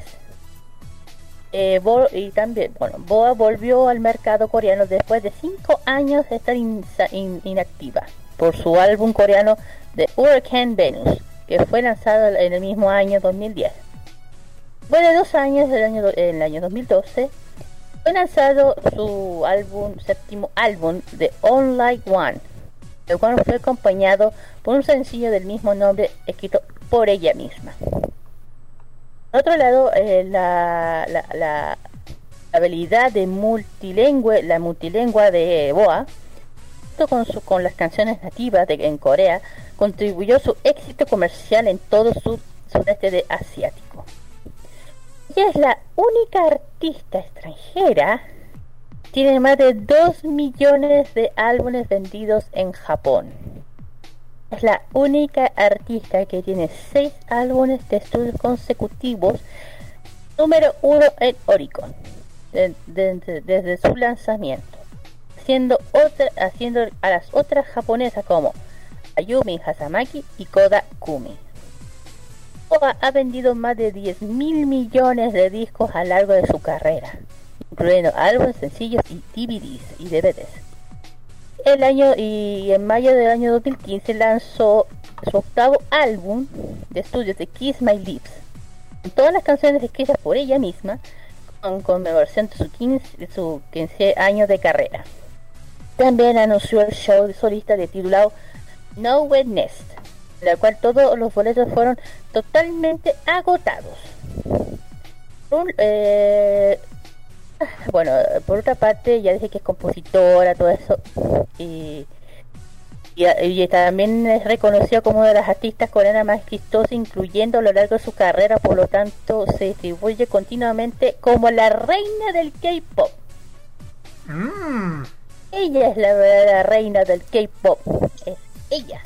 Eh, y también, bueno, Boa volvió al mercado coreano después de cinco años de estar inactiva por su álbum coreano The Hurricane Venus, que fue lanzado en el mismo año 2010. Después de dos años, del año, en el año 2012, fue lanzado su álbum, séptimo álbum de On Like One, el cual fue acompañado por un sencillo del mismo nombre escrito por ella misma. Por otro lado, eh, la, la, habilidad de multilingüe, la multilingüe de Boa, junto con, su- con las canciones nativas de, en Corea, contribuyó su éxito comercial en todo su sudeste de asiático. Es la única artista extranjera tiene más de 2 millones de álbumes vendidos en Japón. Es la única artista que tiene 6 álbumes de estudio consecutivos, número 1 en Oricon, de- de- de- desde su lanzamiento, haciendo, otra, haciendo a las otras japonesas como Ayumi Hasamaki y Koda Kumi. Ha vendido más de 10 mil millones de discos a lo largo de su carrera, incluyendo álbumes sencillos y DVDs y DVDs. El año y en mayo del año 2015 lanzó su octavo álbum de estudio de Kiss My Lips, todas las canciones escritas por ella misma, con conmemoración de su 15, de su 15 años de carrera. También anunció el show solista de titulado Nowhere Nest, la cual todos los boletos fueron totalmente agotados. Un- eh, bueno, por otra parte, ya dije que es compositora, todo eso, y, y, y también es reconocida como una de las artistas coreanas más exitosas, incluyendo a lo largo de su carrera, por lo tanto, se distribuye continuamente como la reina del K-pop. Mm, Ella es la verdadera reina del K-pop. Es ella.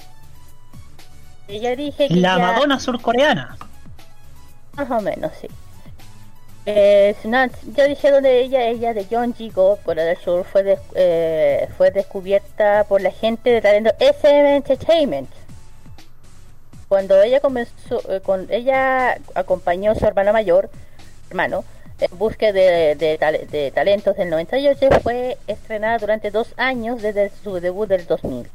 Dije que La ya- Madonna surcoreana. Más o menos, sí. Eh, yo dije donde ella, ella de John Go Corea del Sur, fue, des- eh, fue descubierta por la gente de talento SM Entertainment. Cuando ella comenzó, eh, con ella acompañó a su hermano mayor, hermano, en busca de, de, tal- de talentos del 98, fue estrenada durante dos años desde su debut del 2000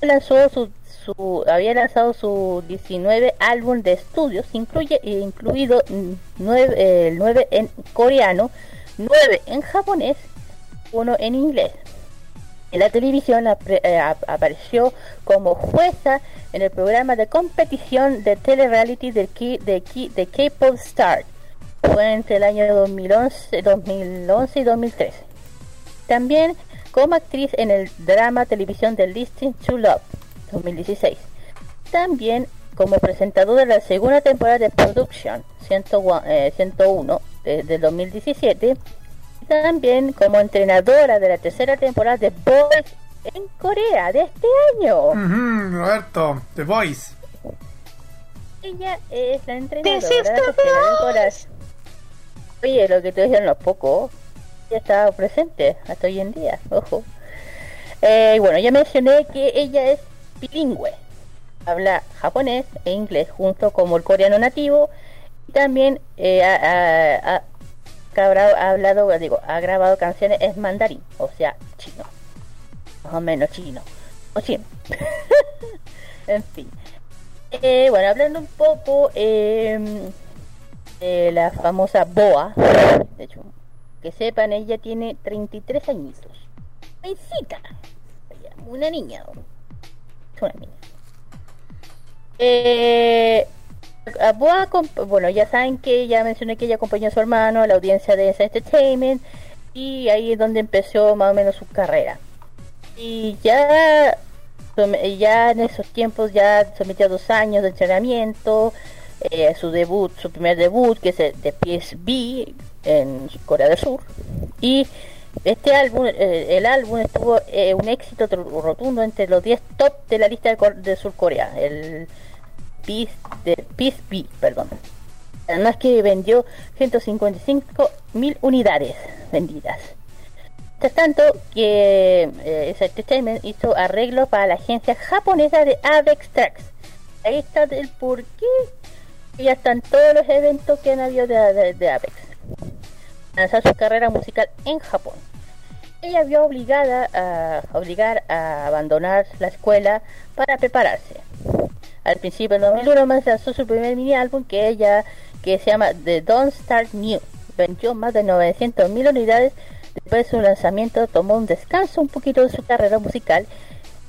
lanzó su, su había lanzado su 19 álbum de estudios, incluye incluido 9, el 9 en coreano, 9 en japonés, uno en inglés. En la televisión eh, ap- apareció como jueza en el programa de competición de telereality de, Ki- de K-Pop Star. Fue entre el año 2011, 2011 y 2013. También como actriz en el drama televisión de Listing to Love 2016. También como presentadora de la segunda temporada de Production 101, eh, 101 de- del 2017. Y también como entrenadora de la tercera temporada de Boys en Corea de este año. Roberto, The Voice. Ella es la entrenadora de la the tercera temporada. Oye, lo que te dijeron los pocos, ya estaba presente hasta hoy en día, ojo. Eh, y bueno, ya mencioné que ella es bilingüe. Habla japonés e inglés junto como el coreano nativo. Y también eh, ha, hablado, digo, ha grabado canciones en mandarín, o sea, chino. Más o menos chino. O chino. en fin. Eh, bueno, hablando un poco eh, de la famosa Boa, de hecho, que sepan, ella tiene 33 añitos. Ella, Una niña. Es una niña. Eh, Boa, bueno, ya saben que ya mencioné que ella acompañó a su hermano a la audiencia de ese Entertainment y ahí es donde empezó más o menos su carrera. Y ya ya en esos tiempos ya sometió a dos años de entrenamiento, eh, su debut, su primer debut, que es de PSB en Corea del Sur. Y este álbum, eh, el álbum estuvo eh, un éxito rotundo entre los 10 top de la lista de, de Sur Corea, el Peace, de PSB, perdón. Además que vendió 155 mil unidades vendidas. Mientras tanto, que eh, Entertainment hizo arreglos para la agencia japonesa de Avex Trax. Ahí está el por qué ya están todos los eventos que han habido de, de, de Avex. Lanzar su carrera musical en Japón. Ella vio obligada a obligar a abandonar la escuela para prepararse. Al principio del 2001 más lanzó su primer mini álbum que ella que se llama The Don't Start New. Vendió más de 900.000 unidades Después de su lanzamiento tomó un descanso un poquito de su carrera musical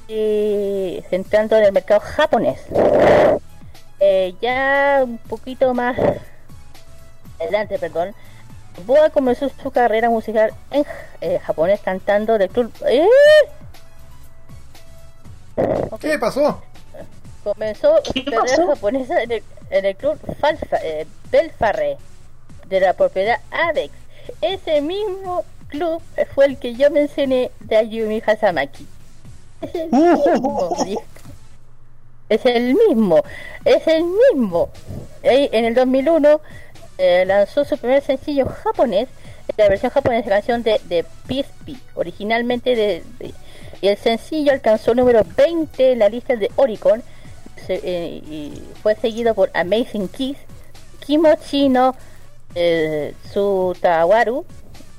y centrando en el mercado japonés. Eh, ya un poquito más adelante, perdón, Boa comenzó su carrera musical en eh, japonés cantando del club. ¿Eh? ¿Qué pasó? Comenzó su ¿Qué carrera pasó? japonesa en el, en el club Falfa, eh, Belfarre de la propiedad Avex. Ese mismo club fue el que yo mencioné de Ayumi Hasamaki. Es el mismo, dijo. Es el mismo, es el mismo. Eh, En el 2001 eh, lanzó su primer sencillo japonés, la versión japonesa de la canción de, de PSP, originalmente de, y el sencillo alcanzó el número 20 en la lista de Oricon se- eh, y fue seguido por Amazing Kiss, Kimochi no eh, Tsutawaru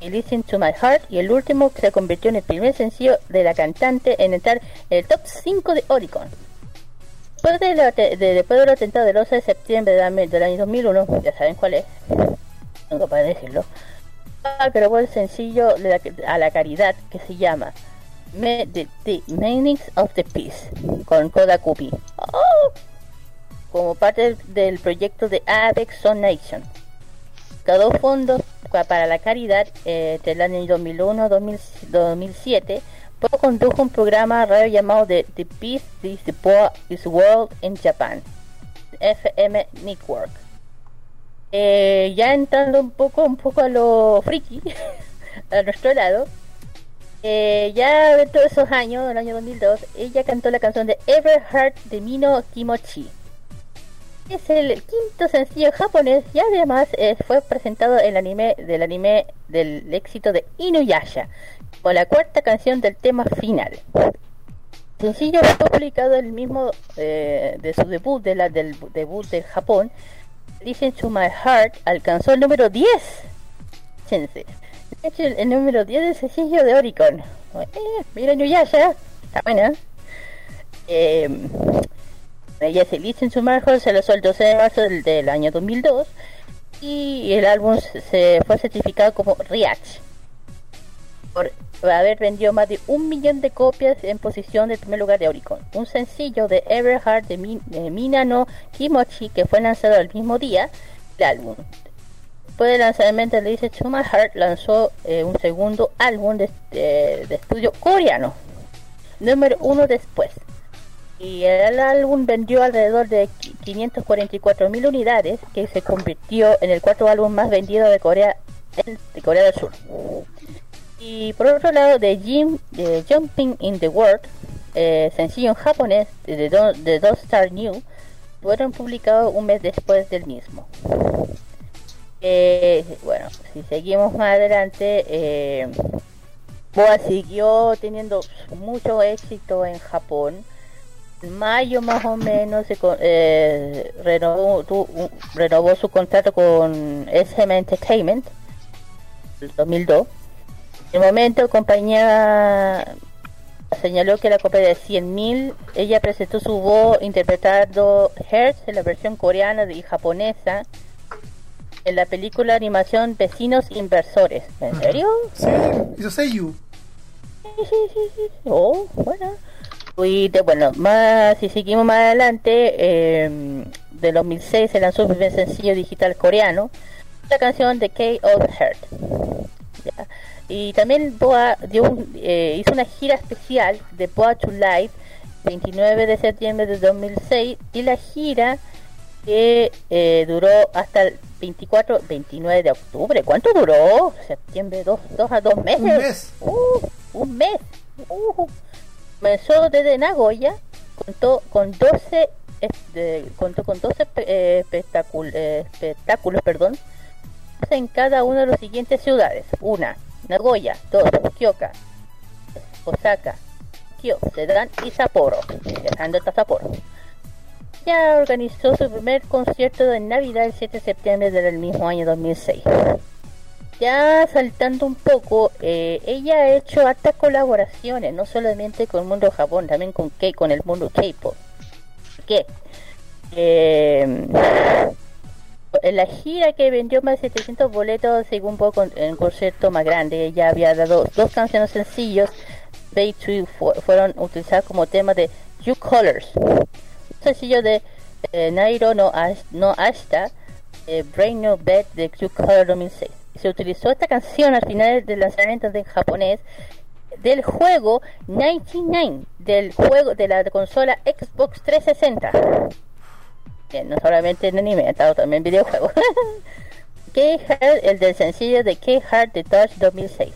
y Listen to My Heart y el último se convirtió en el primer sencillo de la cantante en entrar en el top 5 de Oricon. Después, de la- de- después del atentado del 11 de septiembre del año, del año 2001, ya saben cuál es, tengo para decirlo, ah, grabó el sencillo a la caridad que se llama Me- The, The Meanings of the Peace con Kodakubi ¡Oh! como parte del proyecto de Avex Nation. Recaudó fondos pa- para la caridad eh, entre el año 2001-2007. Luego condujo un programa radio llamado The, The Peace is the Poor is World in Japan, FM Network. Eh, ya entrando un poco, un poco a lo friki, a nuestro lado, eh, ya de todos esos años, en el año 2002, ella cantó la canción de Everheart de Mino Kimochi. Es el quinto sencillo japonés y además eh, fue presentado en el anime del anime del éxito de Inuyasha, con la cuarta canción del tema final. Sencillo fue publicado el mismo eh, de su debut, de la, del debut de Japón. Listen to My Heart alcanzó el número 10. Fíjense. De hecho, el, número 10 del sencillo de Oricon. Eh, mira Inuyasha, está buena. Eh, ella se Listen to My Heart se lanzó el 12 de marzo del, del año 2002 y el álbum se- fue certificado como Reach por haber vendido más de un millón de copias en posición del primer lugar de Oricon. Un sencillo de Everheart de, de Mina no Kimochi que fue lanzado el mismo día del álbum. Después del lanzamiento de Listen to My Heart lanzó eh, un segundo álbum de, de- estudio coreano, número uno después. Y el álbum vendió alrededor de 544 mil unidades, que se convirtió en el cuarto álbum más vendido de Corea, de Corea del Sur. Y por otro lado, de Jim Jumping in the World, eh, sencillo en japonés de, Do- de Star New, fueron publicados un mes después del mismo. Eh, bueno, si seguimos más adelante, eh, Boa siguió teniendo mucho éxito en Japón. En mayo más o menos eh, renovó, renovó su contrato con SM Entertainment el 2002. El momento, compañía señaló que la copia de 100.000, ella presentó su voz interpretando Hertz en la versión coreana y japonesa en la película animación Vecinos Inversores. ¿En serio? Sí, hizo Seiyu. Sí, sí, sí, sí. Oh, bueno. Y de- bueno, más si seguimos más adelante, eh, de 2006 se lanzó el primer sencillo digital coreano, la canción de K of Heart. Ya. Y también Boa dio un- eh, hizo una gira especial de Boa to Life 29 de septiembre de 2006 y la gira que eh, duró hasta el 24, 29 de octubre. ¿Cuánto duró? Septiembre, dos, dos a dos meses. Un mes. Uh, un mes. Uh. Comenzó desde Nagoya, contó con 12, este, contó con 12 eh, espectáculos, espectáculos, perdón, en cada una de las siguientes ciudades. Una, Nagoya. Dos, Kyoka. Osaka. Kyo, Sedan y Sapporo. Dejando hasta Sapporo. Ya organizó su primer concierto de Navidad el 7 de septiembre del mismo año 2006. Ya saltando un poco, eh, ella ha hecho hartas colaboraciones, no solamente con el mundo Japón, también con K, con el mundo K-pop. ¿Por qué? Eh, la gira que vendió más de 700 boletos, según poco en un concierto más grande, ella había dado dos canciones sencillos, 2 fu- fueron utilizadas como tema de You Colors, sencillo de eh, Nairo no, Ash- no eh, Brain No Bed de You Color 2006. Se utilizó esta canción al final del lanzamiento en japonés del juego 99 del juego de la consola Xbox 360. No solamente en anime, estado también en videojuegos. K-Heart, el del sencillo de K-Heart de Touch 2006.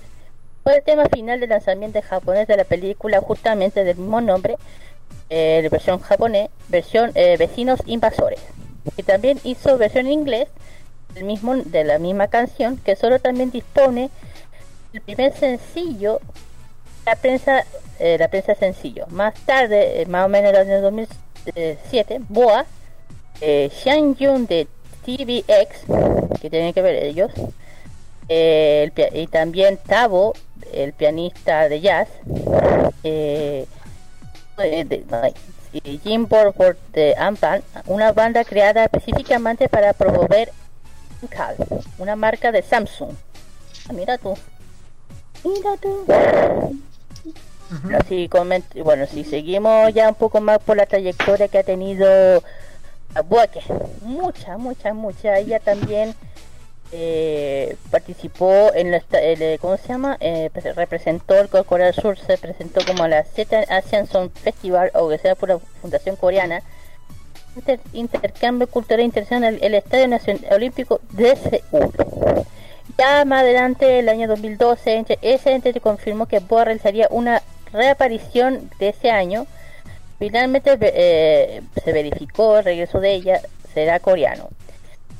Fue el tema final del lanzamiento en japonés de la película justamente del mismo nombre, eh, versión japonés, versión eh, Vecinos Invasores. Y también hizo versión en inglés del mismo, de la misma canción, que solo también dispone el primer sencillo, la prensa, eh, la prensa sencillo. Más tarde, eh, más o menos en el año 2007, Boa, eh, Yun de TVX, que tienen que ver ellos, eh, el y también Tavo, el pianista de jazz, eh, eh, de- y Jim Borford de Ampan, una banda creada específicamente para promover Cal, una marca de Samsung. Ah, mira tú. Mira tú. Así bueno, si seguimos ya un poco más por la trayectoria que ha tenido Buake, mucha, mucha, mucha. Ella también eh, participó en la, el, eh, ¿cómo se llama? Eh, pre- representó el Corea del Sur, se presentó como la Z Asian Song Festival, o que sea por la Fundación Coreana. Inter- intercambio cultural internacional, el Estadio Nacional Olímpico de Seúl. Ya más adelante, el año 2012, ente- ese ente confirmó que Boa realizaría una reaparición de ese año. Finalmente eh, se verificó el regreso de ella, será coreano.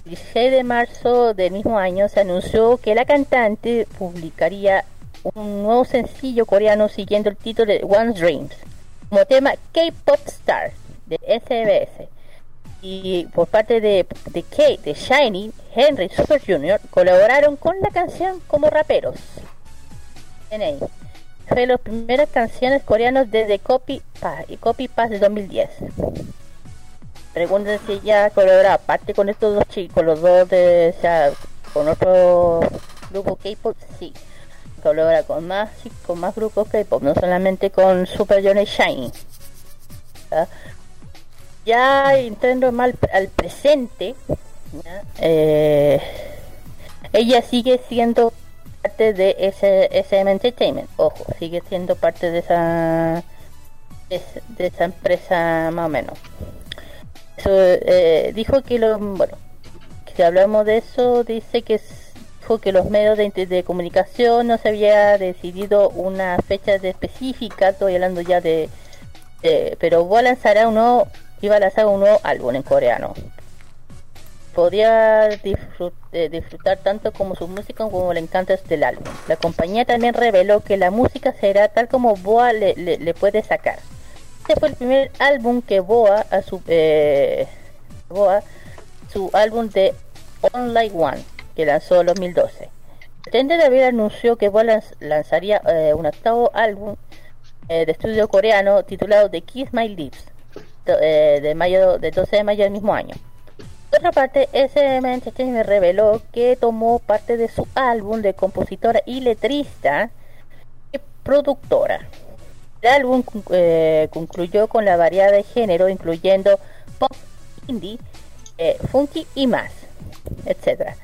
El 16 de marzo del mismo año se anunció que la cantante publicaría un nuevo sencillo coreano siguiendo el título de One Dreams, como tema K-Pop Star de SBS y por parte de, de Kate, de Shiny, Henry Super Jr. colaboraron con la canción como raperos. Fue de las primeras canciones coreanas desde Copy Pass y Copy Pass de 2010. Pregunten si ya colabora aparte con estos dos chicos, los dos de, o sea, con otro grupo K-pop, sí. Colabora con más, con más grupos K-pop, no solamente con Super Junior y Shiny. ¿ya? ya entrando más al, presente. Eh, ella sigue siendo parte de ese SM Entertainment, ojo, sigue siendo parte de esa de, esa- de esa empresa más o menos. Eh, dijo que lo, bueno, si hablamos de eso, dice que dijo que los medios de, de comunicación no se había decidido una fecha de específica, estoy hablando ya de eh, pero Boa lanzará un nuevo, iba a lanzar un nuevo álbum en coreano. Podía eh, disfrutar tanto como su música como le encanta del álbum. La compañía también reveló que la música será tal como Boa le, puede sacar. Este fue el primer álbum que Boa, a su, eh, su álbum de Online One, que lanzó en 2012. Tender David anunció que Boa lanz- lanzaría eh, un octavo álbum eh, de estudio coreano titulado The Kiss My Lips eh, de mayo de 12 de mayo del mismo año. Por otra parte, SM Entertainment reveló que tomó parte de su álbum de compositora y letrista y productora. El álbum eh, concluyó con la variedad de género, incluyendo pop, indie, eh, funky y más, etcétera.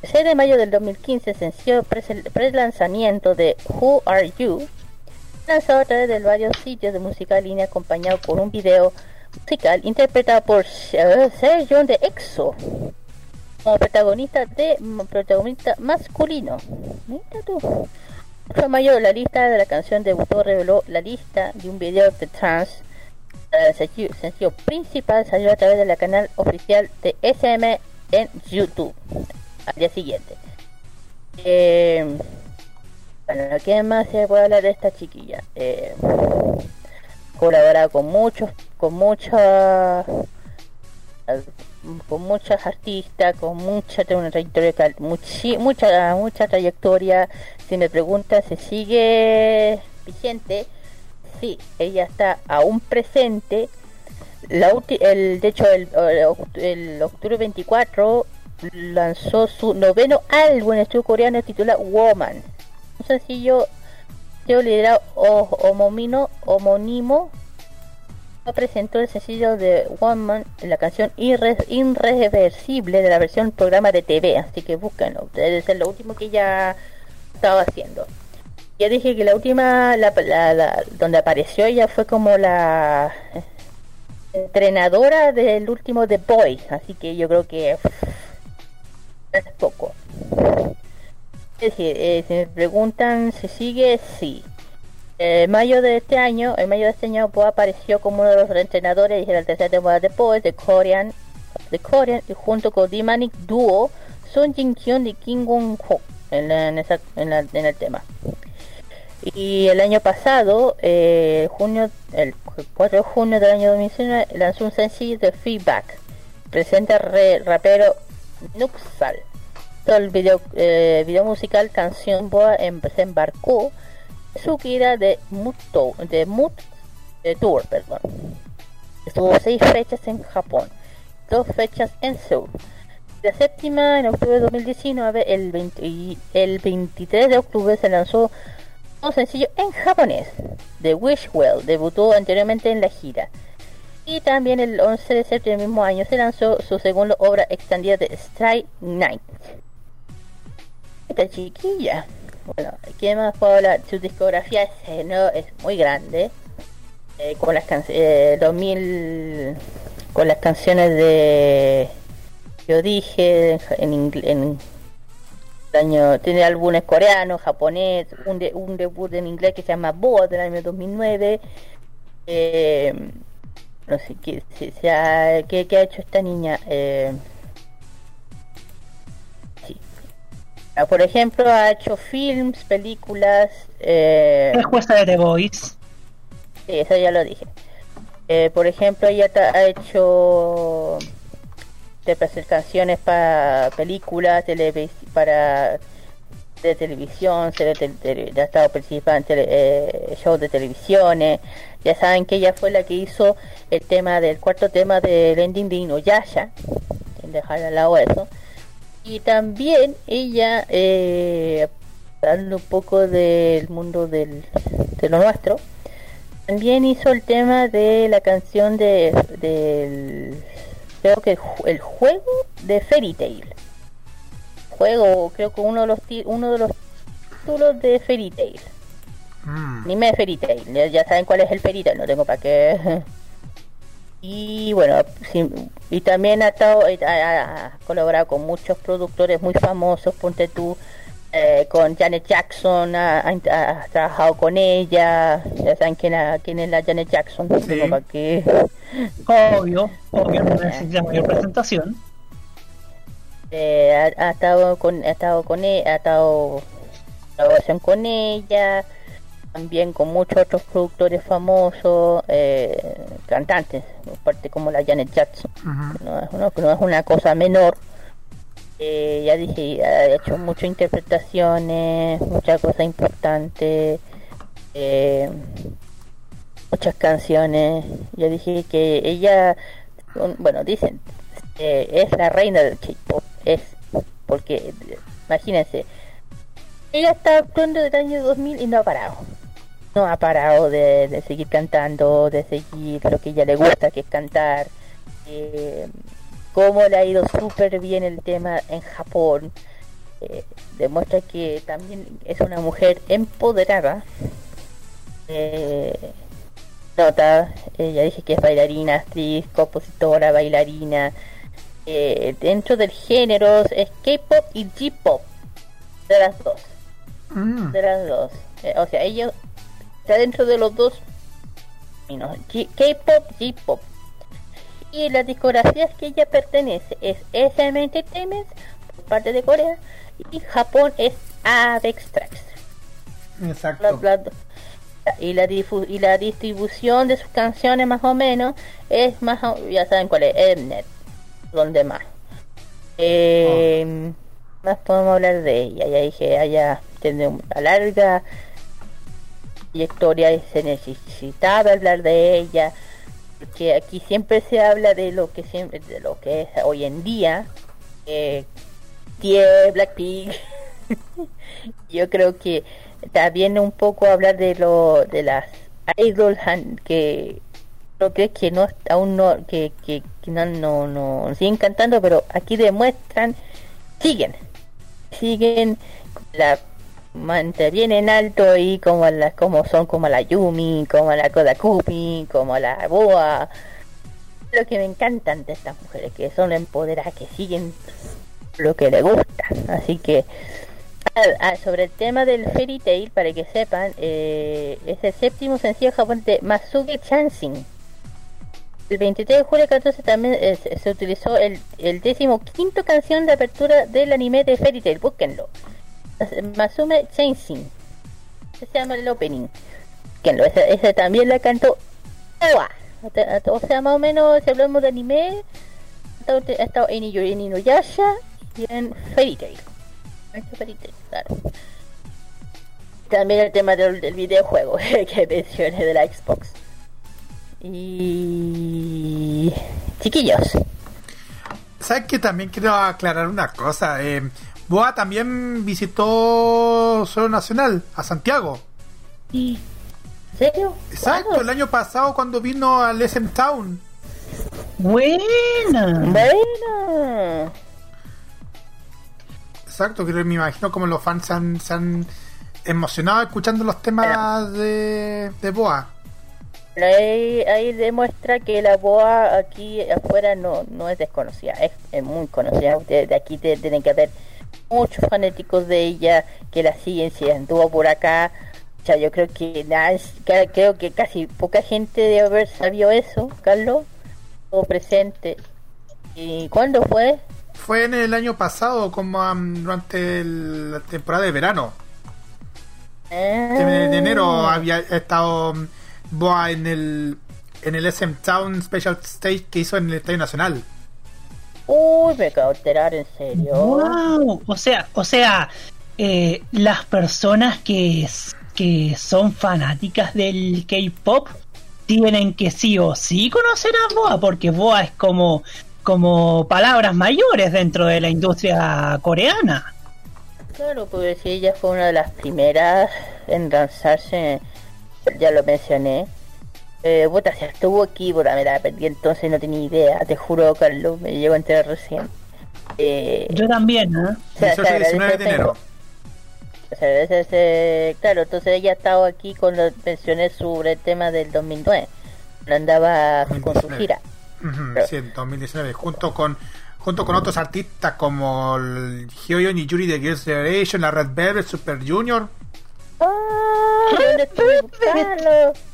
El 6 de mayo del 2015 se inició el pre-lanzamiento de Who Are You, lanzado a través de varios sitios de música en línea acompañado por un video musical interpretado por eh, Sejong de EXO como protagonista de m- protagonista masculino. Mira tú. El 8 de mayo la lista de la canción debutó reveló la lista de un video de trance. El sencillo, principal salió a través de la canal oficial de SM en YouTube al día siguiente. Eh, bueno, ¿quién más se puede hablar de esta chiquilla? Eh, colabora con muchos, con muchas, con muchas artistas, con mucha una trayectoria, muchi- mucha, mucha trayectoria. Si me preguntan si sigue vigente, sí, ella está aún presente. La el, de hecho, el, el oct- el octubre 24 lanzó su noveno álbum en estudio coreano titulado Woman un sencillo sencillo liderado homónimo presentó el sencillo de Woman, la canción Irre- Irreversible de la versión programa de TV, así que búsquenlo, debe ser lo último que ella estaba haciendo. Ya dije que la última, la, la- la- donde apareció ella fue como la entrenadora del último The Boy, así que yo creo que es poco. Es decir, eh, si me preguntan si sigue, sí. En mayo de este año, en mayo de este año, Boa apareció como uno de los entrenadores de la tercera temporada de Boy de Korean, de Korean, y junto con Dimanic Duo, Sun Jin Hyun y Kim Won Ho en, la- en, la- en el tema. Y el año pasado, eh, junio, el 4 de junio del año 2019, lanzó un sencillo de Feedback. Presenta re- rapero Nuxal. Todo el video, eh, video musical Canción Boa em- se embarcó su gira de Mood Tour, de Mood eh, Tour. Estuvo seis fechas en Japón, dos fechas en Seúl. La séptima en octubre de 2019, el, 20 y el 23 de octubre se lanzó un sencillo en japonés de Wishwell, debutó anteriormente en la gira. Y también el 11 de septiembre del mismo año se lanzó su segunda obra extendida de Strike Night. Esta chiquilla, bueno, ¿quién más puedo hablar? Su discografía es, eh, no, es muy grande, eh, con las 2000, con las canciones de, yo dije, en, el año, tiene álbumes coreanos, japonés, un, de- un debut en inglés que se llama Boa del año 2009. Eh, no sé qué, si- si ha, ha hecho esta niña. Eh, Por ejemplo, ha hecho films, películas. Eh, Es jueza de The Voice. Sí, eso ya lo dije. Eh, por ejemplo, ella ha hecho de canciones para películas, televis- para de televisión, se te- te- ha estado participando en eh, shows de televisiones. Ya saben que ella fue la que hizo el tema del cuarto tema del ending de Inuyasha, sin dejar al lado eso. Y también ella, eh, hablando un poco del mundo del, de lo nuestro, también hizo el tema de la canción de del creo que el, ju- el juego de Fairy Tail. Juego, creo que uno de los uno de los títulos de Fairy Tail. Mm. Anime de Fairy Tail. Ya saben cuál es el Fairy Tail, no tengo para qué. Y bueno, y también ha, estado, eh, ha, ha colaborado con muchos productores muy famosos, ponte tú, eh, con Janet Jackson, ha, trabajado con ella, ya saben quién, ha- quién es la Janet Jackson, Sí. Obvio, obvio, no necesita mayor presentación. Eh, ha, ha estado con ha estado con e- ha estado colaboración con ella también con muchos otros productores famosos eh, cantantes aparte como la Janet Jackson no es, no, no es una cosa menor. Eh, ya dije ha hecho muchas interpretaciones muchas cosas importantes eh, muchas canciones. Ya dije que ella bueno dicen eh, es la reina del K-pop es porque imagínense ella está actuando desde el año 2000 y no ha parado no ha parado de, de seguir cantando de seguir lo que ella le gusta que es cantar eh, cómo le ha ido súper bien el tema en Japón eh, demuestra que también es una mujer empoderada eh, nota, ya dije que es bailarina, actriz, compositora, bailarina. Eh, dentro del género es K-pop y J-pop. De las dos, Mm. de las dos. Eh, o sea, ella está dentro de los dos K-pop, J-pop. Y las discografías que ella pertenece es SM Entertainment, por parte de Corea, y Japón es Avex Tracks. Exacto. Y la y la distribución de sus canciones más o menos es más ya saben cuál es Mnet donde más Eh, más podemos hablar de ella ya dije ella tiene una larga trayectoria y se necesitaba hablar de ella porque aquí siempre se habla de lo que siempre de lo que es hoy en día eh, Blackpink. Yo creo que bien un poco hablar de lo de las idols que lo que que no aún no que, que, que no, no no siguen cantando pero aquí demuestran siguen siguen la mantienen alto y como las como son como la Yumi como la Kodakumi como la Boa. Lo que me encantan de estas mujeres que son empoderadas que siguen lo que les gusta. Así que ah, ah, sobre el tema del Fairy Tail para que sepan eh, es el séptimo sencillo japonés de Masuge Chansing el 23 de julio del 14 también eh, se utilizó el, el décimo quinto canción de apertura del anime de Fairy Tail, búsquenlo. Masume Chainsin. Se llama el opening. Búsquenlo, ese, ese también la cantó Oa. O sea, más o menos, si hablamos de anime, ha estado- en Inuyasha y en Fairy Tail. Fairy Tail, claro. También el tema del, del videojuego que mencioné de la Xbox. Y chiquillos, ¿Sabes que también quiero aclarar una cosa? Eh, Boa también visitó Solo Nacional, a Santiago. ¿en serio? Exacto, ¿Cuándo? el año pasado cuando vino al SM Town. Buena. Bueno, Exacto, que me imagino como los fans se han, se han emocionado escuchando los temas de, de Boa. ahí, ahí demuestra que la boa aquí afuera no, no es desconocida, es, es muy conocida. De, de aquí te- tienen que haber muchos fanáticos de ella que la siguen, si anduvo por acá. O sea, yo creo que, nada, creo que casi poca gente debe haber sabido eso, Carlos, o presente. ¿Y cuándo fue? Fue en el año pasado, como am, durante el- la temporada de verano. Ah. De, de enero había estado mm, Boa en el en el SM Town Special Stage que hizo en el Estadio Nacional. Uy, me acabo de enterar, en serio. Wow. O sea, o sea, eh, las personas que, que son fanáticas del K-pop tienen que sí o sí conocer a Boa, porque Boa es como, como palabras mayores dentro de la industria coreana. Claro, porque si ella fue una de las primeras en lanzarse, ya lo mencioné. Eh, puta, si estuvo aquí, puta, me la perdí entonces, no tenía idea. Te juro, Carlos, me llego a enterar recién. Eh, Yo también, ¿eh? o sea, 18 se y 19 de enero. O sea, ese- ese- claro, entonces ella ha estado aquí cuando mencioné sobre el tema del 2009. cuando Andaba con su 2019. gira. Ujú, sí, en 2019, junto con junto con otros artistas como el Hyoyeon y Yuri de Girls' Generation, la Red Velvet, Super Junior, ¡Ah!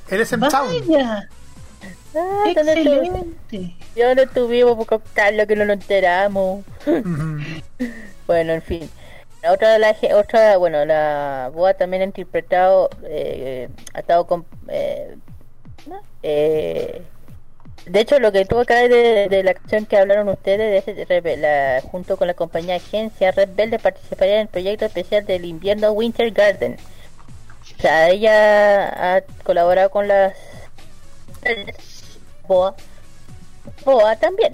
¿Dónde estuve buscando? el SM Town. Vaya, Ah, excelente. Yo no estuvimos por Carlos que no lo enteramos. Bueno, en fin. Otra de la otra, bueno, la Boa también ha interpretado, eh, ha estado con, eh. Eh, de hecho, lo que tuvo acá de, de la canción que hablaron ustedes, de la- junto con la compañía agencia Red Velvet participaría en el proyecto especial del invierno Winter Garden. O sea, ella ha colaborado con las Boa. Boa también.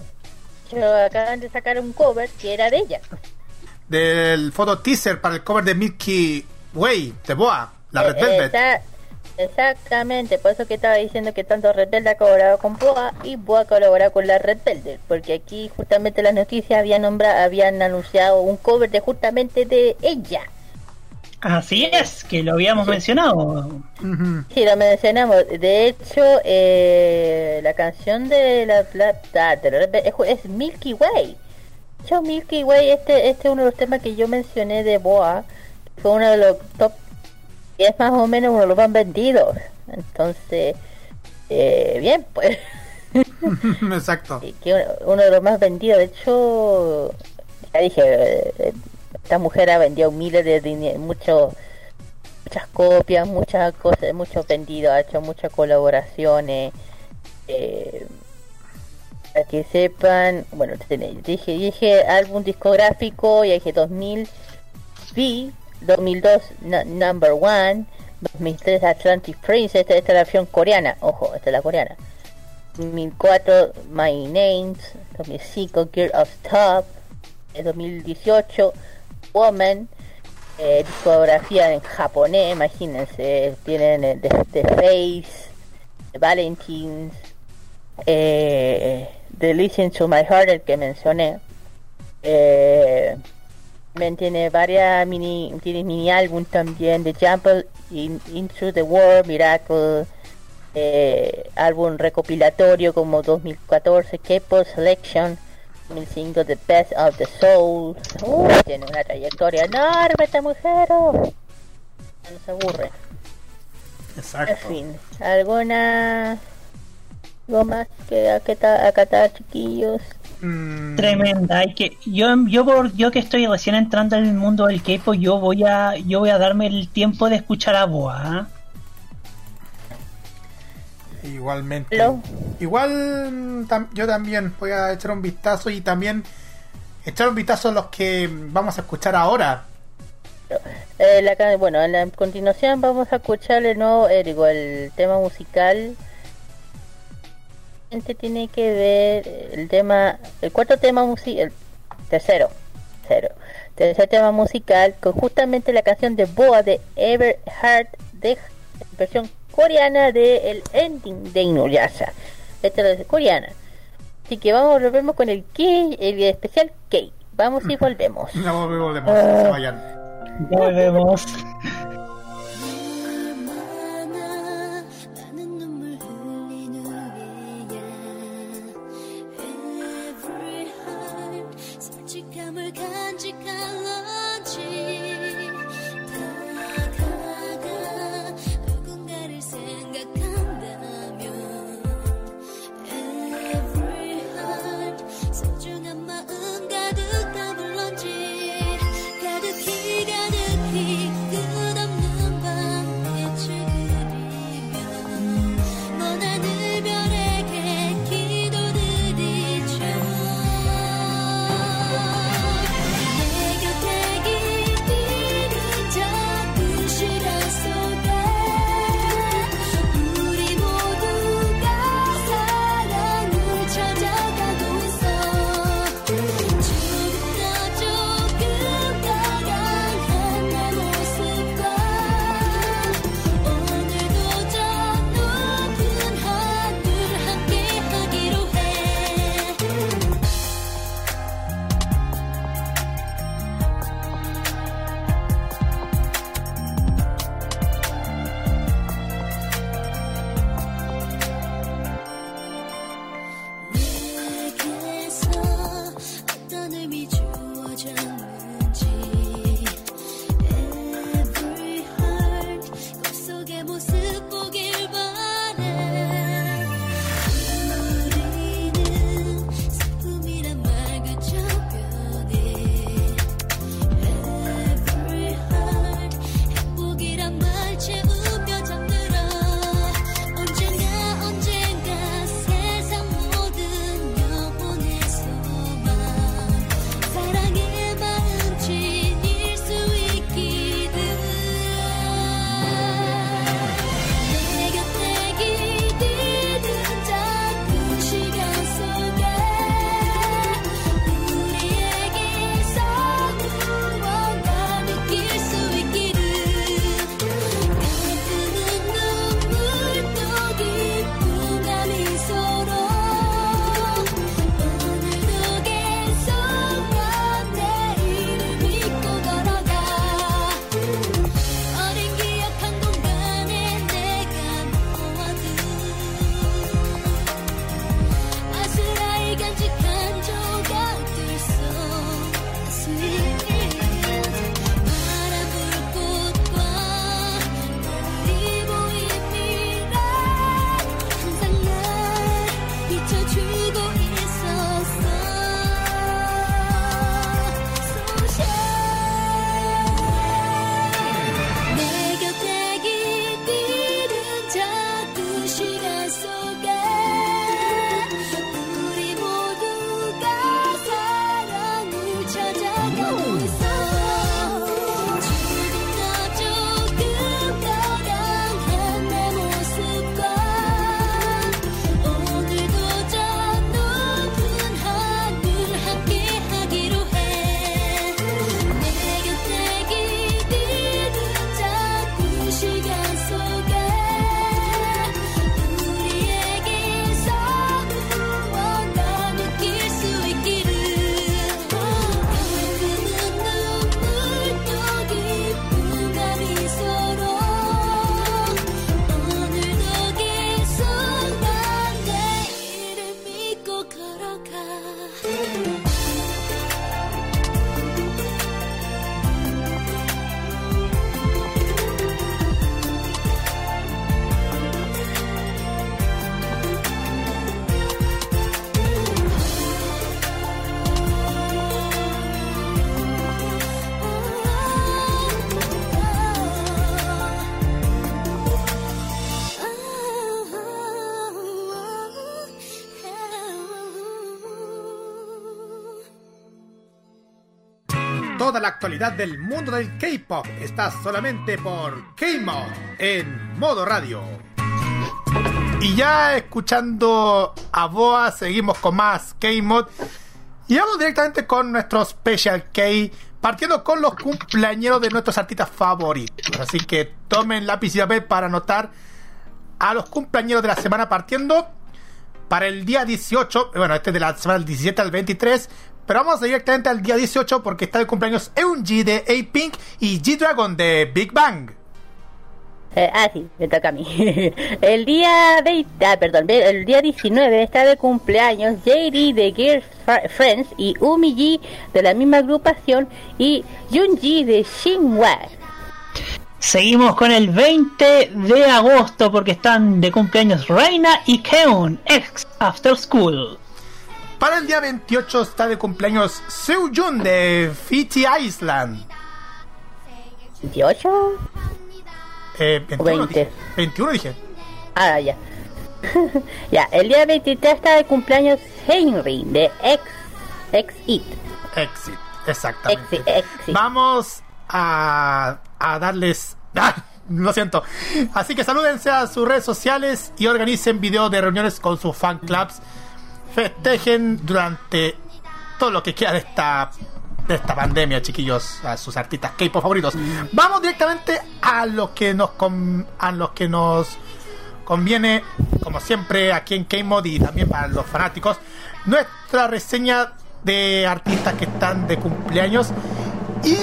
Yo acaban de sacar un cover que era de ella. Del foto teaser para el cover de Milky Way de Boa, la Red Eh, Velvet. esa- exactamente, por eso que estaba diciendo que tanto Red Velvet ha colaborado con Boa y Boa ha colaborado con la Red Velvet, porque aquí justamente las noticias habían nombrado, habían anunciado un cover de justamente de ella. Así es, que lo habíamos mencionado. Sí, lo mencionamos. De hecho, eh, la canción de la, Velvet es, es Milky Way. De hecho, Milky Way, este, este es uno de los temas que yo mencioné de Boa, fue uno de los top y es más o menos uno de los más vendidos. Entonces, eh, bien, pues. Exacto. que uno, uno de los más vendidos. De hecho, ya dije, eh, esta mujer ha vendido miles de dinero, muchos muchas copias, muchas cosas, muchos vendidos, ha hecho muchas colaboraciones. Eh, para que sepan, bueno, dije, dije álbum discográfico, ya dije 2000, V, 2002 nu- Number One, 2003 Atlantic Prince, esta, esta es la versión coreana, ojo, esta es la coreana. 2004 My Names, 2005 Gear of Top, eh, 2018 Woman, eh, discografía en japonés, imagínense, tienen eh, The, The Face, The Valentines, eh, de Listen to My Heart, el que mencioné. Eh, tiene varias mini, tiene mini álbum también de Jump in, Into the World, Miracle, eh, álbum recopilatorio como 2014, K-Pop Selection, 2005 The Best of the Soul. Uh, tiene una trayectoria enorme esta mujer. oh. No se aburre. En Exacto. fin, ¿alguna algo más que acata- acatar, chiquillos? Mm, Tremenda, hay que yo yo por yo que estoy recién entrando en el mundo del K-pop, yo voy a yo voy a darme el tiempo de escuchar a Boa. ¿ah? Igualmente. Igual tam- yo también voy a echar un vistazo y también echar un vistazo a los que vamos a escuchar ahora. Eh, la bueno, en la continuación vamos a escuchar el nuevo Erigo, el tema musical. Gente tiene que ver el tema, el cuarto tema musical, el tercero, cero, tercer tema musical con justamente la canción de Boa de Everheart de versión coreana de el ending de Inuyasha. Esta es coreana. Así que vamos, volvemos con el K, el especial K. Vamos y volvemos. No volvemos, no se vayan. Ya volvemos. Actualidad del mundo del K-pop está solamente por K-Mod en modo radio. Y ya escuchando a Boa, seguimos con más K-Mod. Y vamos directamente con nuestro Special K, partiendo con los cumpleaños de nuestros artistas favoritos. Así que tomen lápiz y papel para anotar a los cumpleaños de la semana partiendo para el día 18. Bueno, este es de la semana del 17 al 23. Pero vamos directamente al día 18 porque está de cumpleaños Eunji de A-Pink y G-Dragon de Big Bang. Eh, ah, sí, me toca a mí. el día 20, ah, perdón, el día 19 está de cumpleaños JD de Fr- Friends y Umi G de la misma agrupación y Junji de Shinhwa. Seguimos con el 20 de agosto porque están de cumpleaños Reina y Keun, ex After School. Para el día 28 está de cumpleaños Seojun de Fiji Island. ¿28? Eh, 21, 20. dije. 21 dije. Ah, ya. ya, el día 23 está de cumpleaños Henry de ex, ex It. Exit, exactamente. Exit, exit. Vamos a, a darles. ¡Ah! Lo siento. Así que salúdense a sus redes sociales y organicen videos de reuniones con sus fan clubs. Festejen durante todo lo que queda de esta de esta pandemia, chiquillos, a sus artistas K-pop favoritos. Vamos directamente a lo que nos a los que nos conviene, como siempre aquí en K-Mod y también para los fanáticos, nuestra reseña de artistas que están de cumpleaños y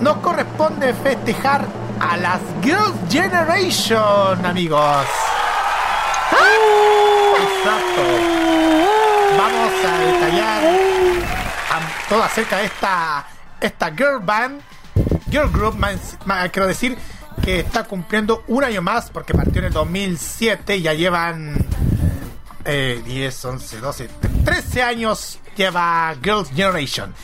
nos corresponde festejar a las Girls Generation, amigos. Exacto. A todo acerca de esta esta girl band, girl group, quiero decir que está cumpliendo un año más porque partió en el 2007 y ya llevan eh, 10, 11, 12, 13 años lleva Girls Generation.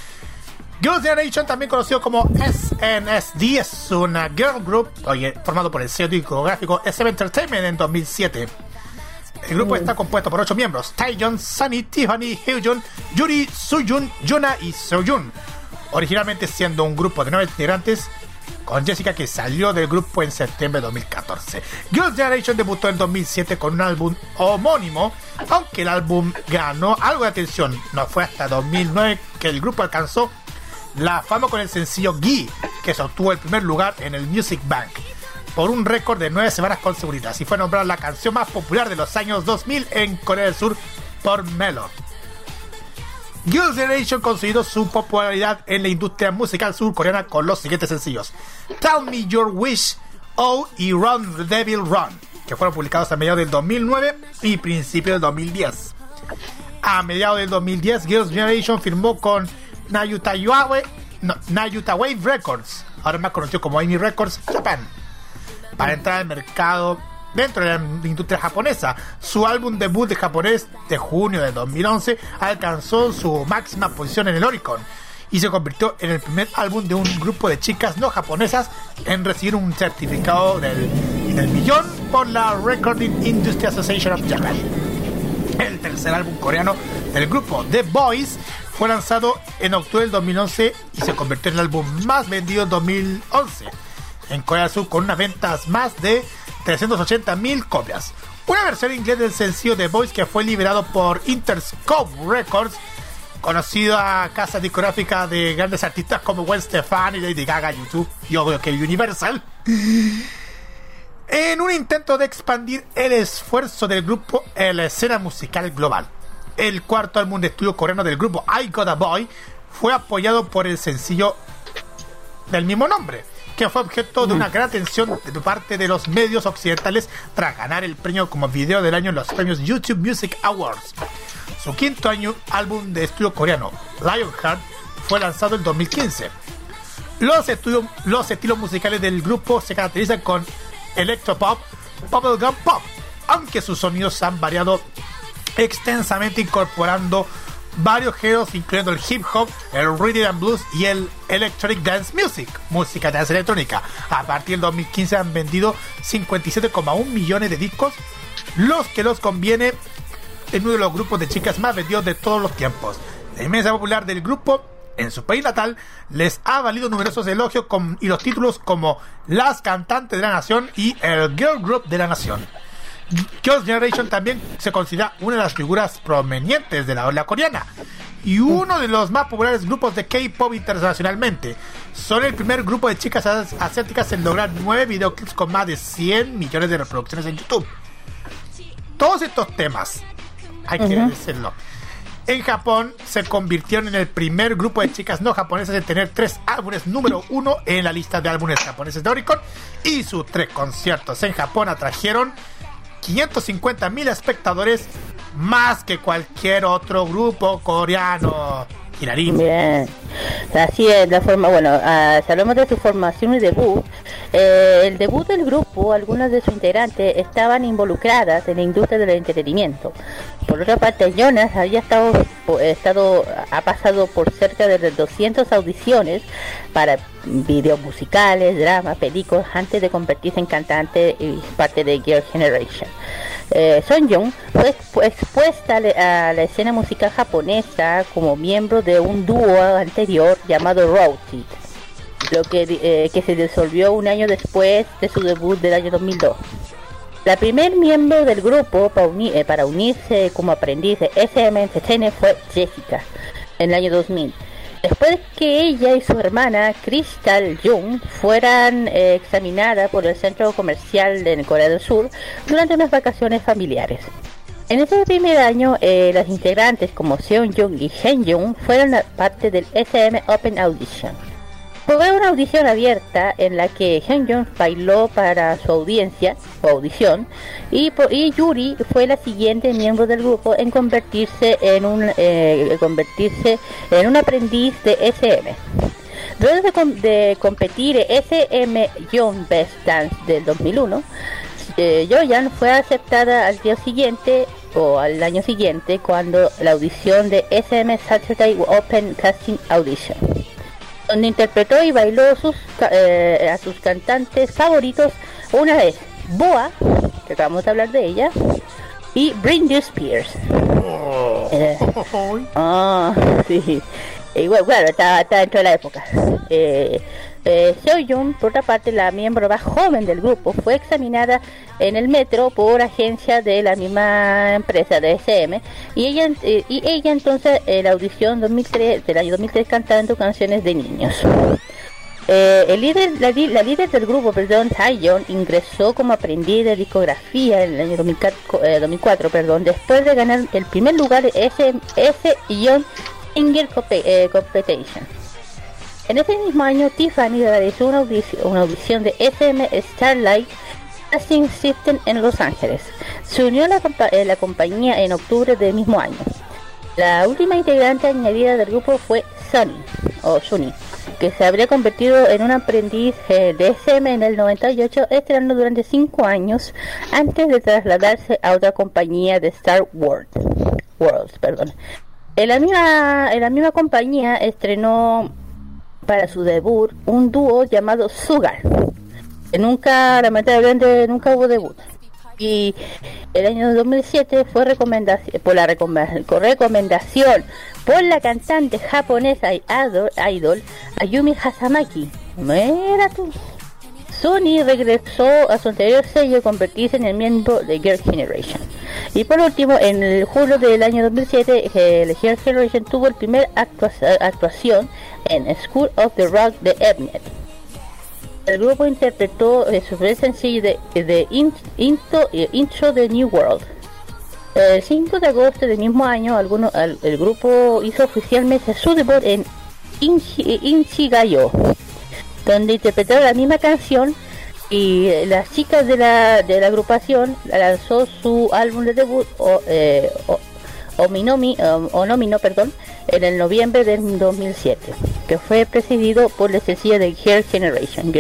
Girls Generation, también conocido como SNSD, es una girl group oye, formado por el sello discográfico SM Entertainment en 2007. El grupo está compuesto por ocho miembros: Taeyeon, Sunny, Tiffany, Hyojun, Yuri, Suyun, Yuna y Seojun. Originalmente siendo un grupo de nueve integrantes, con Jessica que salió del grupo en septiembre de 2014. Girls' Generation debutó en 2007 con un álbum homónimo, aunque el álbum ganó algo de atención. No fue hasta 2009 que el grupo alcanzó la fama con el sencillo Gi, que sostuvo el primer lugar en el Music Bank por un récord de nueve semanas consecutivas y fue nombrada la canción más popular de los años 2000 en Corea del Sur por Melo. Girls' Generation consiguió su popularidad en la industria musical surcoreana con los siguientes sencillos: Tell Me Your Wish, Oh y Run the Devil Run, que fueron publicados a mediados del 2009 y principios del 2010. A mediados del 2010, Girls' Generation firmó con Nayuta Yuawe- Nayuta Wave Records, ahora más conocido como Amy Records Japan, para entrar al mercado dentro de la industria japonesa. Su álbum debut de japonés de junio de 2011 alcanzó su máxima posición en el Oricon y se convirtió en el primer álbum de un grupo de chicas no japonesas en recibir un certificado del, del millón por la Recording Industry Association of Japan. El tercer álbum coreano del grupo The Boys fue lanzado en octubre del 2011 y se convirtió en el álbum más vendido en 2011 en Corea del Sur con unas ventas más de 380.000 copias. Una versión inglés del sencillo The Boys que fue liberado por Interscope Records, conocida casa discográfica de grandes artistas como Gwen Stefani, Lady Gaga, YouTube y obvio que Universal. En un intento de expandir el esfuerzo del grupo en la escena musical global. El cuarto álbum de estudio coreano del grupo I Got a Boy fue apoyado por el sencillo del mismo nombre, que fue objeto de una gran atención de parte de los medios occidentales tras ganar el premio como video del año en los premios YouTube Music Awards. Su quinto año álbum de estudio coreano, Lionheart, fue lanzado en 2015. Los, estudios, los estilos musicales del grupo se caracterizan con electropop, bubblegum pop, aunque sus sonidos han variado extensamente incorporando varios géneros incluyendo el hip hop, el rhythm and blues y el electronic dance music, música dance electrónica. A partir del 2015 han vendido 57,1 millones de discos, los que los conviene en uno de los grupos de chicas más vendidos de todos los tiempos. La inmensa popular del grupo en su país natal les ha valido numerosos elogios y los títulos como Las Cantantes de la Nación y el Girl Group de la Nación. Girls' Generation también se considera una de las figuras provenientes de la ola coreana y uno de los más populares grupos de K-pop internacionalmente. Son el primer grupo de chicas as- asiáticas en lograr nueve videoclips con más de 100 millones de reproducciones en YouTube. Todos estos temas, hay que decirlo, en Japón se convirtieron en el primer grupo de chicas no japonesas en tener tres álbumes número uno en la lista de álbumes japoneses de Oricon y sus tres conciertos en Japón atrajeron 550 mil espectadores más que cualquier otro grupo coreano. Hilarín. Bien, así es la forma, bueno, ah, si hablamos de su formación y debut, eh, el debut del grupo, algunas de sus integrantes estaban involucradas en la industria del entretenimiento. Por otra parte, Jonas había estado, estado ha pasado por cerca de 200 audiciones para videos musicales, dramas, películas, antes de convertirse en cantante y parte de Girl Generation. Eh, Son Young fue expu- expuesta a la- a la escena musical japonesa como miembro de un dúo anterior llamado Rowdy, lo que, eh, que se disolvió un año después de su debut del año 2002. La primer miembro del grupo para, uni- eh, para unirse como aprendiz de SM fue Jessica en el año 2000. Después de que ella y su hermana Crystal Jung fueran eh, examinadas por el centro comercial de Corea del Sur durante unas vacaciones familiares. En ese primer año, eh, las integrantes como Seon Jung y Hen Jung fueron parte del SM Open Audition. Fue una audición abierta en la que Hyun bailó para su audiencia o audición y, Yuri fue la siguiente miembro del grupo en convertirse en un eh, convertirse en un aprendiz de SM. Luego de, com- de competir SM Young Best Dance del 2001, eh, Joyan fue aceptada al día siguiente o al año siguiente cuando la audición de SM Saturday Open Casting Audition donde interpretó y bailó sus, eh, a sus cantantes favoritos una vez Boa, que acabamos de hablar de ella, y Britney Spears. Eh, ah, sí. Y bueno, está dentro de la época. Eh, eh, Seoyun, por otra parte, la miembro más joven del grupo, fue examinada en el metro por agencia de la misma empresa de SM y ella, eh, y ella entonces en la audición 2003, del año 2003 cantando canciones de niños. Eh, el líder, la, líder del grupo, perdón, Taeyeon, ingresó como aprendiz de discografía en el año 2004, eh, 2004, perdón, después de ganar el primer lugar S, S Young Singer eh, Competition. En ese mismo año, Tiffany realizó una audición, de SM Starlight Casting System en Los Ángeles. Se unió a eh, la compañía en octubre del mismo año. La última integrante añadida del grupo fue Sunny, o Sunny, que se habría convertido en un aprendiz eh, de SM en el 98, estrenando durante 5 años antes de trasladarse a otra compañía de Star World. Worlds, perdón. En la misma, en la misma compañía estrenó para su debut un dúo llamado Sugar. Que nunca, lamentablemente, nunca hubo debut. Y el año 2007 fue recomendación, por la recomendación por la cantante japonesa y idol, Ayumi Hasamaki. Mira tú. Sony regresó a su anterior sello convertirse en el miembro de Girl Generation. Y por último, en el julio del año 2007, eh, el Girl Generation tuvo el primer actua- actuación en School of the Rock de Mnet. El grupo interpretó eh, su primer sencillo de, de In- Into- eh, Intro de New World. El 5 de agosto del mismo año, alguno- al- el grupo hizo oficialmente su debut en Inchi- Inchigayo, donde interpretaron la misma canción y eh, las chicas de la, de la agrupación lanzó su álbum de debut o, eh, o- Ominomi, um, Onomino, perdón, en el noviembre del 2007, que fue presidido por la sencilla de Girl Generation.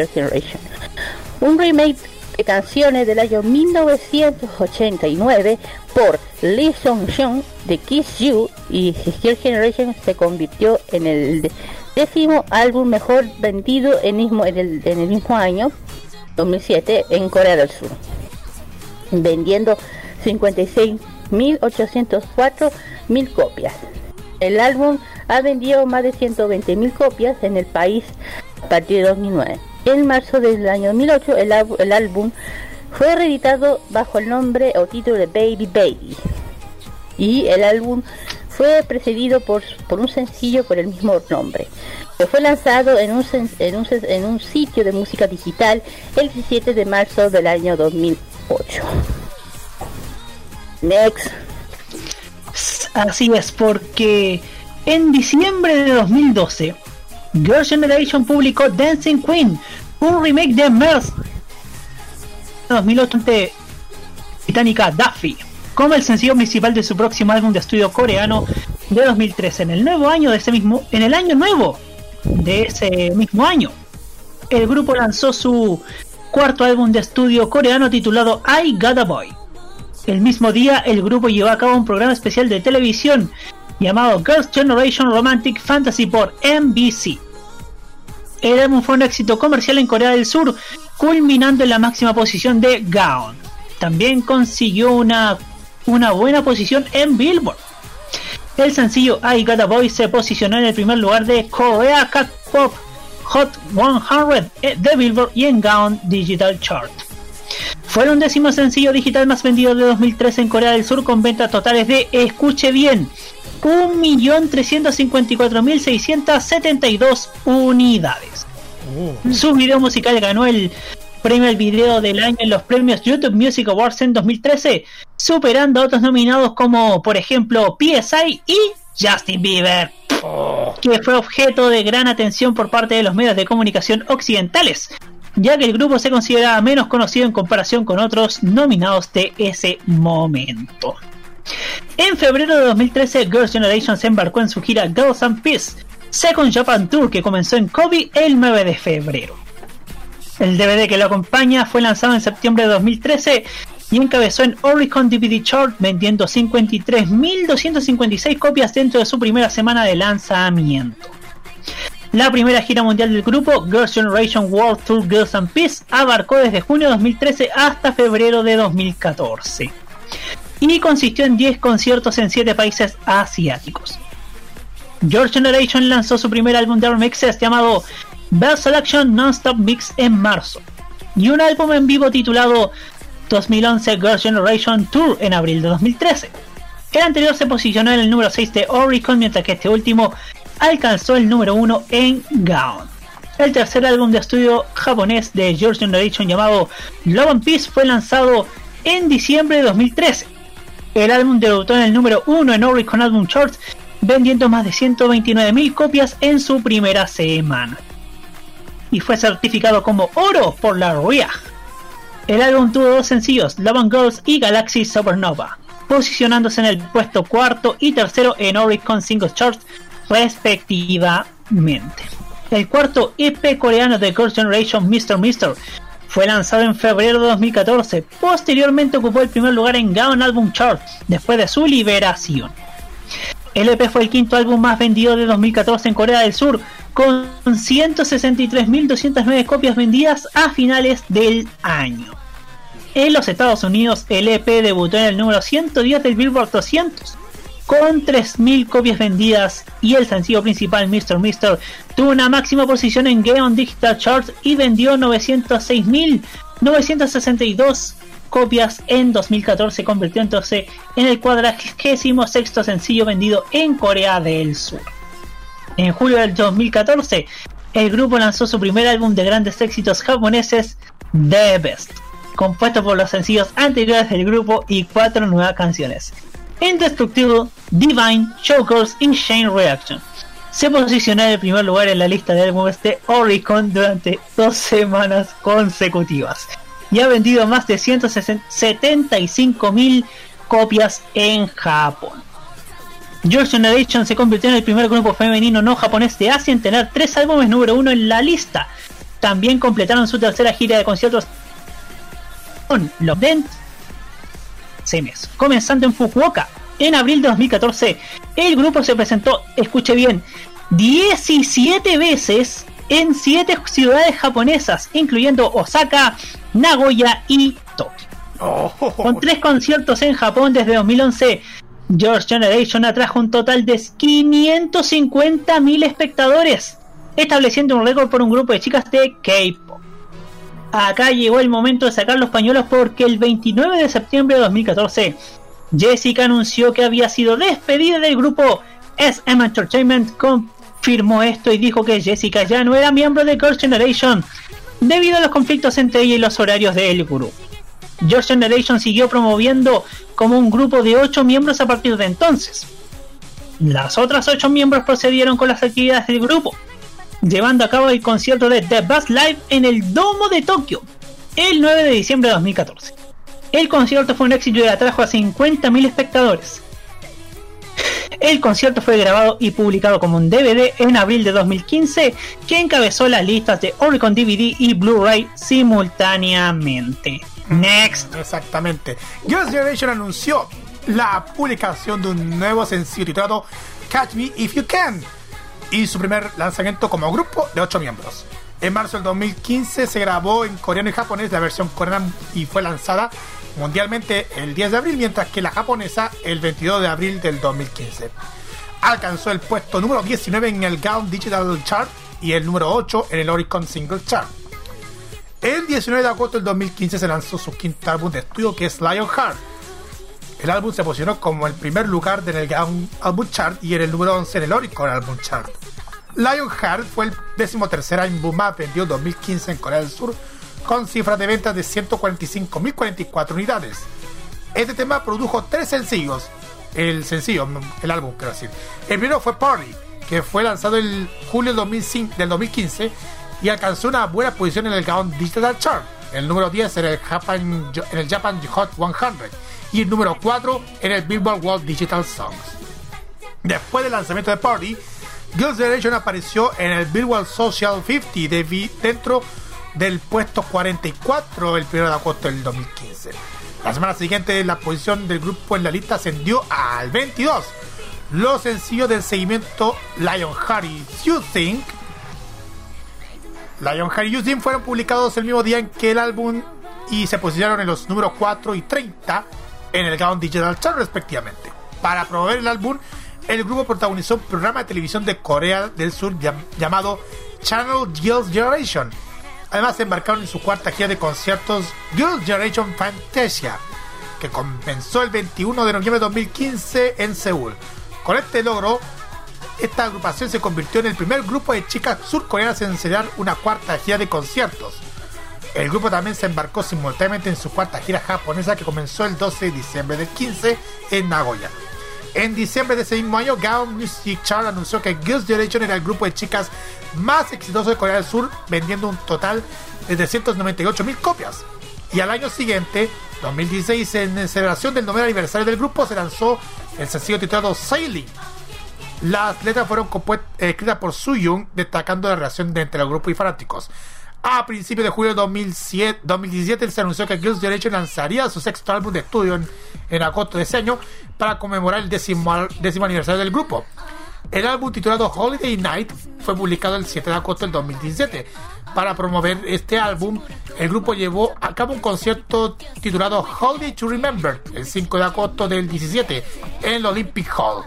Un remake de canciones del año 1989 por Lee Song Hyun de Kiss You y Girl Generation se convirtió en el décimo álbum mejor vendido en, el, en el mismo año 2007 en Corea del Sur vendiendo 56.804 mil copias. El álbum ha vendido más de 120.000 copias en el país a partir de 2009. En marzo del año 2008 el, el álbum fue reeditado bajo el nombre o título de Baby Baby y el álbum fue precedido por, por un sencillo por el mismo nombre, que fue lanzado en un, en, un, en un sitio de música digital el 17 de marzo del año 2008. Next. Así es, porque en diciembre de 2012, Girl Generation publicó Dancing Queen, un remake de Mers 2008 ante británica Duffy, como el sencillo principal de su próximo álbum de estudio coreano de 2013. En el nuevo año de ese mismo, en el año nuevo de ese mismo año, el grupo lanzó su cuarto álbum de estudio coreano titulado I Got a Boy. El mismo día, el grupo llevó a cabo un programa especial de televisión llamado Girls' Generation Romantic Fantasy por NBC. El álbum fue un éxito comercial en Corea del Sur, culminando en la máxima posición de Gaon. También consiguió una, una buena posición en Billboard. El sencillo I Got a Boy se posicionó en el primer lugar de Korea Cat Pop Hot 100 de Billboard y en Gaon Digital Chart. Fue el undécimo sencillo digital más vendido de 2013 en Corea del Sur con ventas totales de, escuche bien, 1.354.672 unidades. Su video musical ganó el premio al video del año en los premios YouTube Music Awards en 2013, superando a otros nominados como, por ejemplo, PSI y Justin Bieber, que fue objeto de gran atención por parte de los medios de comunicación occidentales, ya que el grupo se consideraba menos conocido en comparación con otros nominados de ese momento. En febrero de 2013, Girls' Generation se embarcó en su gira Girls and Peace, Second Japan Tour que comenzó en Kobe el 9 de febrero. El DVD que lo acompaña fue lanzado en septiembre de 2013 y encabezó en Oricon DVD Chart vendiendo 53.256 copias dentro de su primera semana de lanzamiento. La primera gira mundial del grupo, Girls' Generation World Tour Girls and Peace, abarcó desde junio de 2013 hasta febrero de 2014 y consistió en 10 conciertos en 7 países asiáticos. George Generation lanzó su primer álbum de remixes llamado Best Selection Non-Stop Mix en marzo y un álbum en vivo titulado 2011 Girls' Generation Tour en abril de 2013. El anterior se posicionó en el número 6 de Oricon mientras que este último alcanzó el número 1 en Gaon. El tercer álbum de estudio japonés de George Generation llamado Love and Peace fue lanzado en diciembre de 2013. El álbum debutó en el número 1 en Oricon Album Charts, vendiendo más de 129.000 copias en su primera semana. Y fue certificado como oro por la RIA. El álbum tuvo dos sencillos, Love and Girls y Galaxy Supernova, posicionándose en el puesto cuarto y tercero en Oricon Singles Charts respectivamente. El cuarto EP coreano de Girls' Generation Mr. Mister fue lanzado en febrero de 2014. Posteriormente ocupó el primer lugar en Gaon Album Chart después de su liberación. El EP fue el quinto álbum más vendido de 2014 en Corea del Sur, con 163.209 copias vendidas a finales del año. En los Estados Unidos, el EP debutó en el número 110 del Billboard 200, con 3.000 copias vendidas, y el sencillo principal, Mr. Mister, tuvo una máxima posición en Gaon Digital Charts y vendió 906.962 copias en 2014, convirtiéndose en el cuadragésimo sexto sencillo vendido en Corea del Sur. En julio del 2014, el grupo lanzó su primer álbum de grandes éxitos japoneses, The Best, compuesto por los sencillos anteriores del grupo y cuatro nuevas canciones: Indestructible, Divine, Showgirls y Shane Reaction. Se posicionó en el primer lugar en la lista de álbumes de Oricon durante dos semanas consecutivas y ha vendido más de 175.000 copias en Japón. George Generation se convirtió en el primer grupo femenino no japonés de Asia en tener tres álbumes número uno en la lista. También completaron su tercera gira de conciertos con los Dent meses, comenzando en Fukuoka. En abril de 2014, el grupo se presentó, escuche bien, 17 veces en 7 ciudades japonesas, incluyendo Osaka, Nagoya y Tokio. Con tres conciertos en Japón desde 2011, George Generation atrajo un total de 550.000 espectadores, estableciendo un récord por un grupo de chicas de K-pop. Acá llegó el momento de sacar los pañuelos porque el 29 de septiembre de 2014, Jessica anunció que había sido despedida del grupo SM Entertainment. Confirmó esto y dijo que Jessica ya no era miembro de Girls' Generation debido a los conflictos entre ella y los horarios del grupo. Girls' Generation siguió promoviendo como un grupo de 8 miembros a partir de entonces. Las otras 8 miembros procedieron con las actividades del grupo, llevando a cabo el concierto de The Best Live en el Domo de Tokio el 9 de diciembre de 2014. El concierto fue un éxito y atrajo a 50.000 espectadores. El concierto fue grabado y publicado como un DVD en abril de 2015, que encabezó las listas de Oricon DVD y Blu-ray simultáneamente. Next. Exactamente. Girls' Generation anunció la publicación de un nuevo sencillo titulado Catch Me If You Can y su primer lanzamiento como grupo de 8 miembros. En marzo del 2015 se grabó en coreano y japonés la versión coreana y fue lanzada mundialmente el 10 de abril, mientras que la japonesa el 22 de abril del 2015. Alcanzó el puesto número 19 en el Gaon Digital Chart y el número 8 en el Oricon Single Chart. El 19 de agosto del 2015 se lanzó su quinto álbum de estudio que es Lionheart. El álbum se posicionó como el primer lugar en el Album Chart y en el número 11 en el Oricon Album Chart. Lionheart fue el décimo tercer álbum más vendido en 2015 en Corea del Sur con cifras de ventas de 145.044 unidades. Este tema produjo tres sencillos. El sencillo, el álbum, quiero decir. El primero fue Party, que fue lanzado en julio del 2005 del 2015 y alcanzó una buena posición en el Gaon Digital Chart. El número 10 en el Japan, en Hot 100 y el número 4 en el Billboard World Digital Songs. Después del lanzamiento de Party, Girls' Generation apareció en el Billboard Social 50 de dentro del puesto 44 el 1 de agosto del 2015. La semana siguiente la posición del grupo en la lista ascendió al 22. Los sencillos del seguimiento Lionheart y You Think Lionheart y Think fueron publicados el mismo día en que el álbum y se posicionaron en los números 4 y 30 en el Gaon Digital Chart respectivamente. Para promover el álbum, el grupo protagonizó un programa de televisión de Corea del Sur llam- llamado Channel Girls Generation. Además embarcaron en su cuarta gira de conciertos Girls Generation Fantasia, que comenzó el 21 de noviembre de 2015 en Seúl. Con este logro, esta agrupación se convirtió en el primer grupo de chicas surcoreanas en enseñar una cuarta gira de conciertos. El grupo también se embarcó simultáneamente en su cuarta gira japonesa que comenzó el 12 de diciembre del 15 en Nagoya. En diciembre de ese mismo año, Gaon Music Chart anunció que Girls' Generation era el grupo de chicas más exitoso de Corea del Sur, vendiendo un total de 398 mil copias. Y al año siguiente, 2016, en celebración del noveno aniversario del grupo, se lanzó el sencillo titulado Sailing. Las letras fueron escritas por Suyun, destacando la relación de entre el grupo y fanáticos. A principios de julio de 2007 2017 se anunció que Girls' Generation lanzaría su sexto álbum de estudio en, agosto de ese año para conmemorar el décimo, décimo aniversario del grupo. El álbum titulado Holiday Night fue publicado el 7 de agosto del 2017. Para promover este álbum, el grupo llevó a cabo un concierto titulado Holiday to Remember el 5 de agosto del 17 en el Olympic Hall.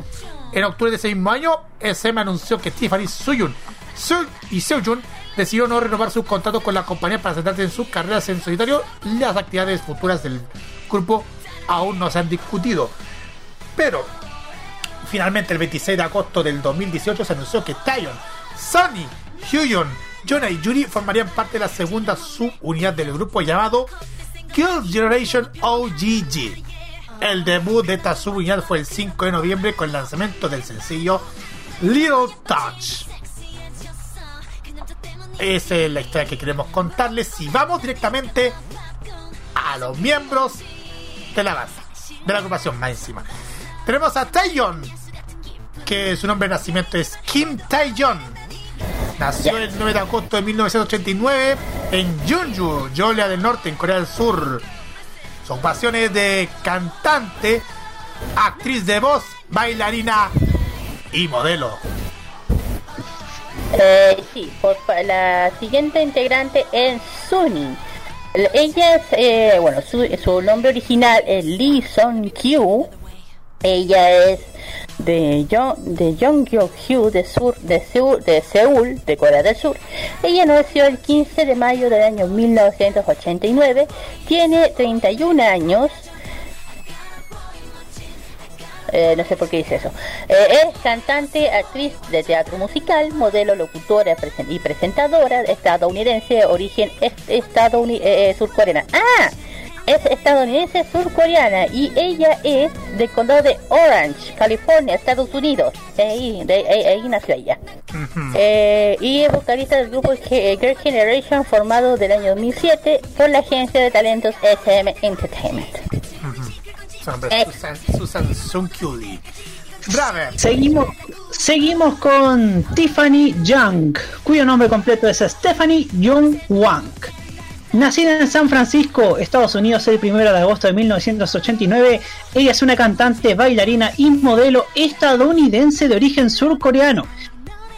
En octubre de ese mismo año, SM anunció que Tiffany Suyun y Seojun decidió no renovar su contrato con la compañía para centrarse en sus carreras en solitario. Las actividades futuras del grupo aún no se han discutido. Pero finalmente el 26 de agosto del 2018 se anunció que Taeyeon, Sunny, Hyun, Jonah y Yuri formarían parte de la segunda subunidad del grupo llamado Girls' Generation OGG. El debut de esta subunidad fue el 5 de noviembre con el lanzamiento del sencillo Little Touch. Esa es la historia que queremos contarles y vamos directamente a los miembros de la banda, de la agrupación más encima. Tenemos a Taeyeon, que su nombre de nacimiento es Kim Taeyeon. Nació el 9 de agosto de 1989 en Jeonju, Jeolla del Norte, en Corea del Sur. Su ocupación es de cantante, actriz de voz, bailarina y modelo. Eh, sí, la siguiente integrante es Sunny. Ella es, eh, bueno, su, su nombre original es Lee Song Kyu. Ella es de, Yo- de Jonghyun de, sur, de, Seúl, de Seúl, de Corea del Sur. Ella nació el 15 de mayo del año 1989. Tiene 31 años. Eh, no sé por qué dice eso. Eh, es cantante, actriz de teatro musical, modelo, locutora presen- y presentadora estadounidense de origen est- estadouni- eh, eh, surcoreana. ¡Ah! Es estadounidense surcoreana y ella es del condado de Orange, California, Estados Unidos. Ahí, de- ahí- ahí nació ella. Eh, y es vocalista del grupo Ge- Girl Generation formado del año 2007 por la agencia de talentos SM Entertainment. Es Susan, Susan. Seguimos, seguimos con Tiffany Young, cuyo nombre completo es Stephanie Young Wang. Nacida en San Francisco, Estados Unidos, el 1 de agosto de 1989, ella es una cantante, bailarina y modelo estadounidense de origen surcoreano.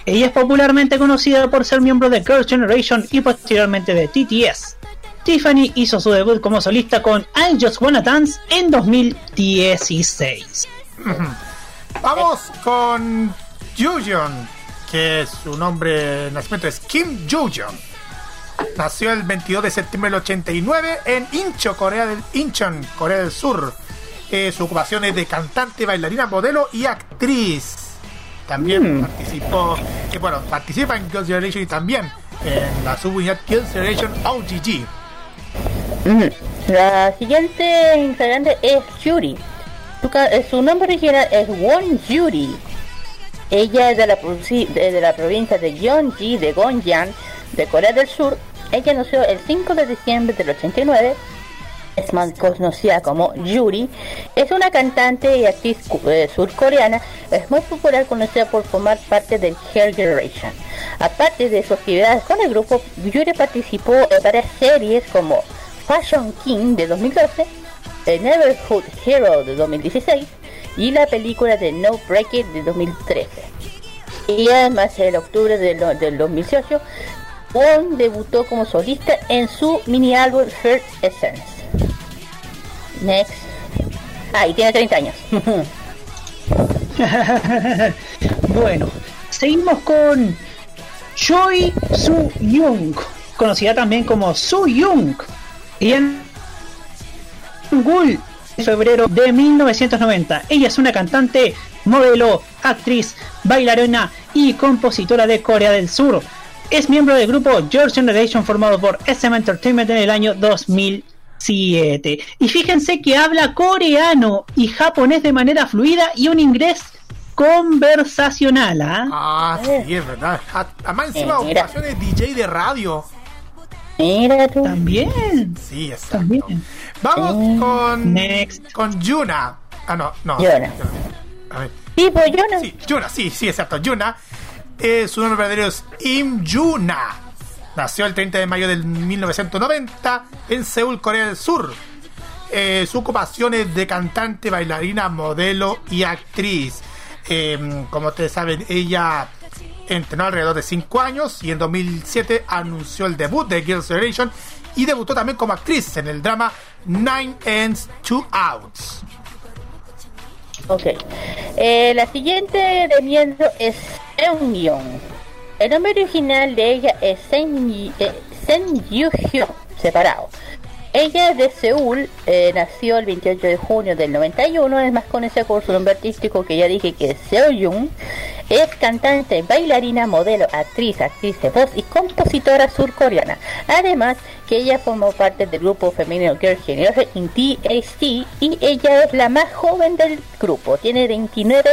Ella es popularmente conocida por ser miembro de Girls' Generation y posteriormente de TTS. Tiffany hizo su debut como solista con I Just Wanna Dance en 2016. Vamos con Jujeon, que su nombre de nacimiento es Kim Jujeon. Nació el 22 de septiembre del 89 en Incho, Corea del Incheon, Corea del Sur. Eh, su ocupación es de cantante, bailarina, modelo y actriz. También participó, eh, bueno, participa en Girls' Generation y también en la subunidad Girls' Generation OGG. La siguiente integrante es Yuri. Su, eh, su nombre original es Won Yuri. Ella es de la, provinci- de, de la provincia de Gyeonggi de Gongyang, de Corea del Sur. Ella nació el 5 de diciembre del 89. Es más conocida como Yuri. Es una cantante y actriz eh, surcoreana. Es muy popular conocida por formar parte del Hair Generation. Aparte de sus actividades con el grupo, Yuri participó en varias series como Fashion King de 2012, The Neverhood Hero de 2016 y la película de No Break It de 2013. Y además en octubre del, del 2018, Won debutó como solista en su mini álbum First Essence. Next. Ah, y tiene 30 años. Bueno, seguimos con Choi Soo Young, conocida también como Soo Young. Y en Gul, febrero de 1990. Ella es una cantante, modelo, actriz, bailarina y compositora de Corea del Sur. Es miembro del grupo George Generation formado por SM Entertainment en el año 2007. Y fíjense que habla coreano y japonés de manera fluida y un inglés conversacional. ¿ah? Ah, sí, es verdad. A- Además, encima, Eh, mira. ocupaciones DJ de radio. Mira tú. También. Sí, exacto. También. Vamos con. Next. Con Yuna. Ah, no, no. Yuna. A ver. Sí, pues. Sí, Yuna, sí, sí, exacto. Yuna. Eh, su nombre verdadero es Im Yuna. Nació el 30 de mayo del 1990 en Seúl, Corea del Sur. Eh, su ocupación es de cantante, bailarina, modelo y actriz. Eh, como ustedes saben, ella entrenó alrededor de 5 años y en 2007 anunció el debut de Girls' Generation y debutó también como actriz en el drama Nine Ends, Two Outs. Ok. Eh, la siguiente de es Seungyeon. El nombre original de ella es eh, Sen Yu-hyun, separado. Ella es de Seúl, eh, nació el 28 de junio del 91, es más conocida por su nombre artístico que ya dije que es Seoyun. Es cantante, bailarina, modelo, actriz, actriz de voz y compositora surcoreana. Además que ella formó parte del grupo femenino Girl Generation in THT y ella es la más joven del grupo, tiene 29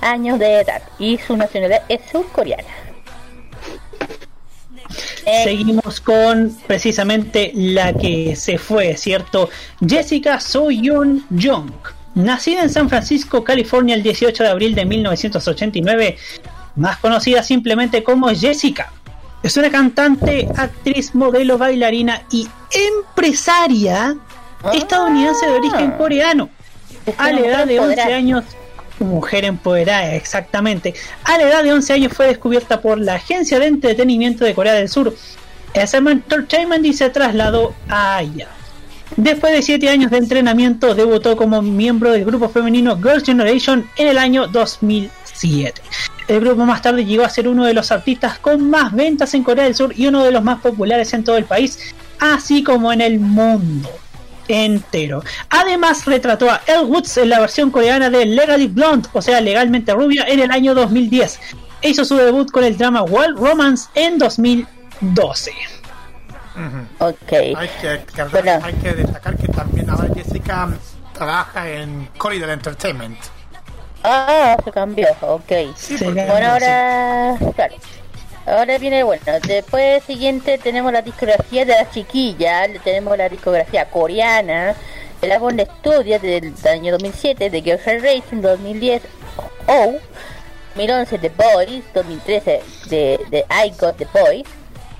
años de edad y su nacionalidad es surcoreana. Eh, Seguimos con precisamente la que se fue, ¿cierto? Jessica Soyeon Young. Nacida en San Francisco, California, el 18 de abril de 1989, más conocida simplemente como Jessica. Es una cantante, actriz, modelo, bailarina y empresaria estadounidense de origen coreano. A la edad de 11 años, mujer empoderada, exactamente. A la edad de 11 años fue descubierta por la agencia de entretenimiento de Corea del Sur, SM Entertainment, y se trasladó a ella. Después de 7 años de entrenamiento, debutó como miembro del grupo femenino Girls' Generation en el año 2007. El grupo más tarde llegó a ser uno de los artistas con más ventas en Corea del Sur y uno de los más populares en todo el país, así como en el mundo entero. Además, retrató a Elle Woods en la versión coreana de Legally Blonde, o sea, legalmente rubia, en el año 2010. E hizo su debut con el drama Wild Romance en 2012. Ok. Hay que, que- Bueno. hay que destacar que también ahora Jessica trabaja en Corridor Entertainment. Ah, se cambió, ok. Sí, Bueno, ahora, claro. Ahora viene bueno. Después siguiente tenemos la discografía de la chiquilla, tenemos la discografía coreana, el álbum de estudio del año 2007 de Girls' Racing 2010 O, 2011 The Boys, 2013 de, de I Got The Boys,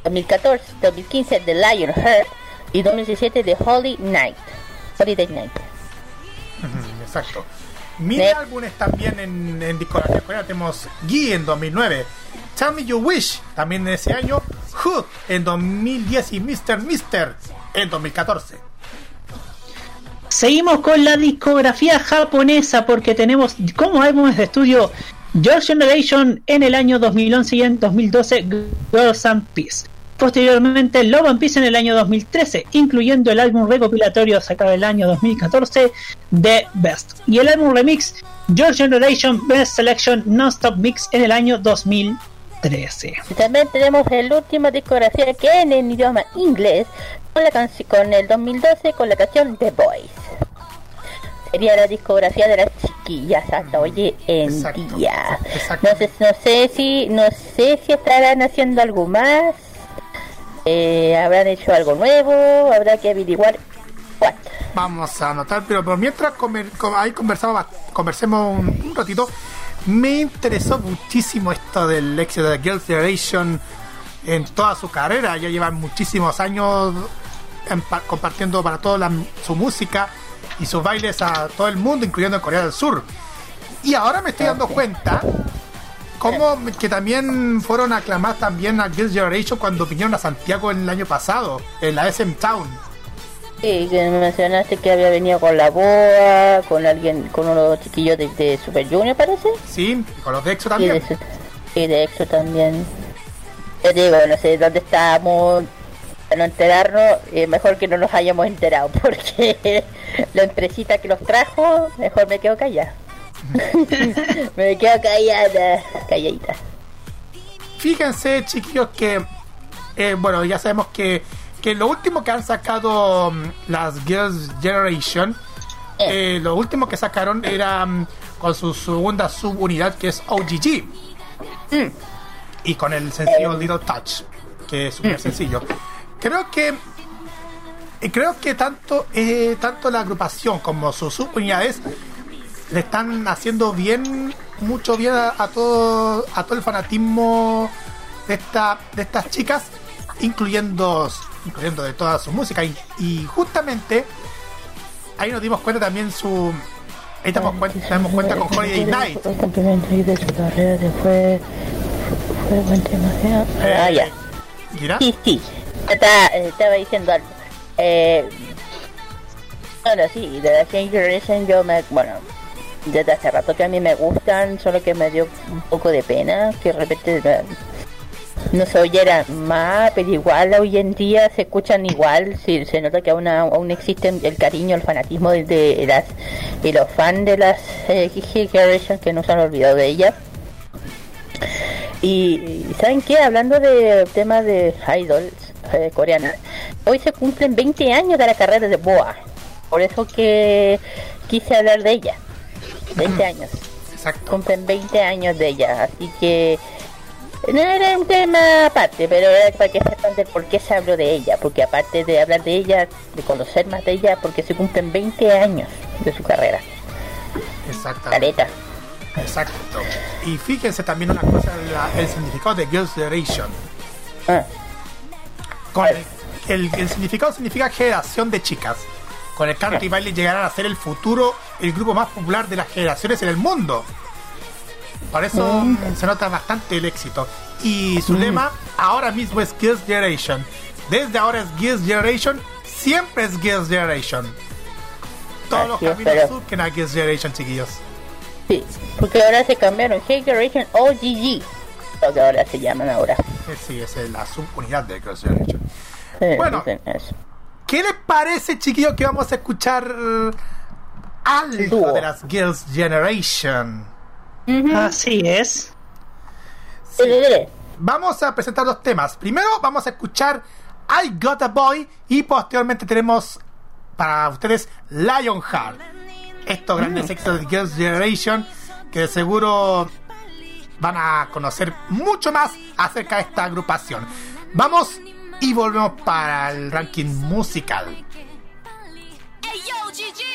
2014, 2015 The Lionheart y 2017 The Holy Night, Holiday Night. Exacto. Mil álbumes también en, en discografía coreana. Tenemos Gee en 2009. Tell Me You Wish también en ese año. Hood en 2010 y Mr. Mister en 2014. Seguimos con la discografía japonesa porque tenemos como álbumes de estudio Your Generation en el año 2011 y en 2012 Girls and Peace. Posteriormente Love and Peace en el año 2013, incluyendo el álbum recopilatorio sacado el año 2014 The Best. Y el álbum remix Your Generation Best Selection Non-Stop Mix en el año 2013. Y también tenemos el último discografía que en el idioma inglés con la con el 2012 con la canción The Boys. Sería la discografía de las chiquillas hasta hoy en Exacto, día. exacto. No sé, no sé si no sé si estarán haciendo algo más. Eh, habrán hecho algo nuevo, habrá que averiguar cuál. Vamos a anotar, pero por mientras comer, co- ahí conversamos, conversemos un, un ratito. Me interesó muchísimo esto del éxito de Girls' Generation en toda su carrera. Ya llevan muchísimos años en pa- compartiendo para toda la- su música y sus bailes a todo el mundo, incluyendo en Corea del Sur. Y ahora me estoy dando cuenta como que también fueron a aclamar también a Girls' Generation cuando vinieron a Santiago el año pasado, en la SM Town. Sí, que mencionaste que había venido con la boa, con alguien, con unos chiquillos de, de Super Junior parece. Sí, y con los de EXO también. de, y de EXO también. Yo digo, no sé dónde estábamos, para no enterarnos, eh, mejor que no nos hayamos enterado, porque la empresita que los trajo, mejor me quedo callada. me quedo callada, calladita. Fíjense, chiquillos, que eh, bueno, ya sabemos que, que lo último que han sacado mm, las Girls Generation, eh, lo último que sacaron era mm, con su segunda subunidad que es OGG. Y con el sencillo Little Touch, que es súper sencillo. Creo que eh, creo que tanto eh, tanto la agrupación como sus subunidades le están haciendo bien mucho bien a, a todo a todo el fanatismo de esta de estas chicas incluyendo incluyendo de toda su música y, y justamente ahí nos dimos cuenta también su ahí damos cuenta, damos cuenta con Holiday Night Fue de su carrera después fue buen tema. Ah, ya. ¿Gira? Sí, sí. Estaba, estaba diciendo algo. Eh, bueno, sí, de la Change Generation yo me... Bueno, desde hace rato que a mí me gustan, solo que me dio un poco de pena que de repente eh, no se oyeran más, pero igual hoy en día se escuchan igual, sí, se nota que aún, aún existe el cariño, el fanatismo de, de las y los fans de las eh, Generation que no se han olvidado de ellas. Y, y ¿saben qué? Hablando de temas de idols eh, coreanas, hoy se cumplen 20 años de la carrera de Boa. Por eso que quise hablar de ella. 20 años. exacto Cumplen 20 años de ella. Así que no era un tema aparte, pero era para que sepan de por qué se habló de ella. Porque aparte de hablar de ella, de conocer más de ella, porque se cumplen 20 años de su carrera. exacto Caleta. exacto y fíjense también una cosa la- el significado de Girls Generation Ah, Con el, el- el significado significa generación de chicas. Con el canto y baile llegarán a ser el futuro, el grupo más popular de las generaciones en el mundo. Por eso mm, se nota bastante el éxito. Y su lema ahora mismo es Girls Generation. Desde ahora es Girls Generation siempre es Girls' Generation. Todos los Así es, caminos pero- surgen a Girls' Generation, chiquillos. Sí, porque ahora se cambiaron. Hate Generation OGG. Lo que ahora se llaman ahora. Eh, Sí, es la subunidad de Girls' Generation. Sí, Bueno. ¿Qué les parece, chiquillos, que vamos a escuchar algo de las Girls' Generation? Así es. Dile, dile. Vamos a presentar dos temas. Primero vamos a escuchar I Got a Boy y posteriormente tenemos para ustedes Lionheart. Estos grandes éxitos de Girls' Generation que de seguro van a conocer mucho más acerca de esta agrupación. Vamos y volvemos para el ranking musical. GG.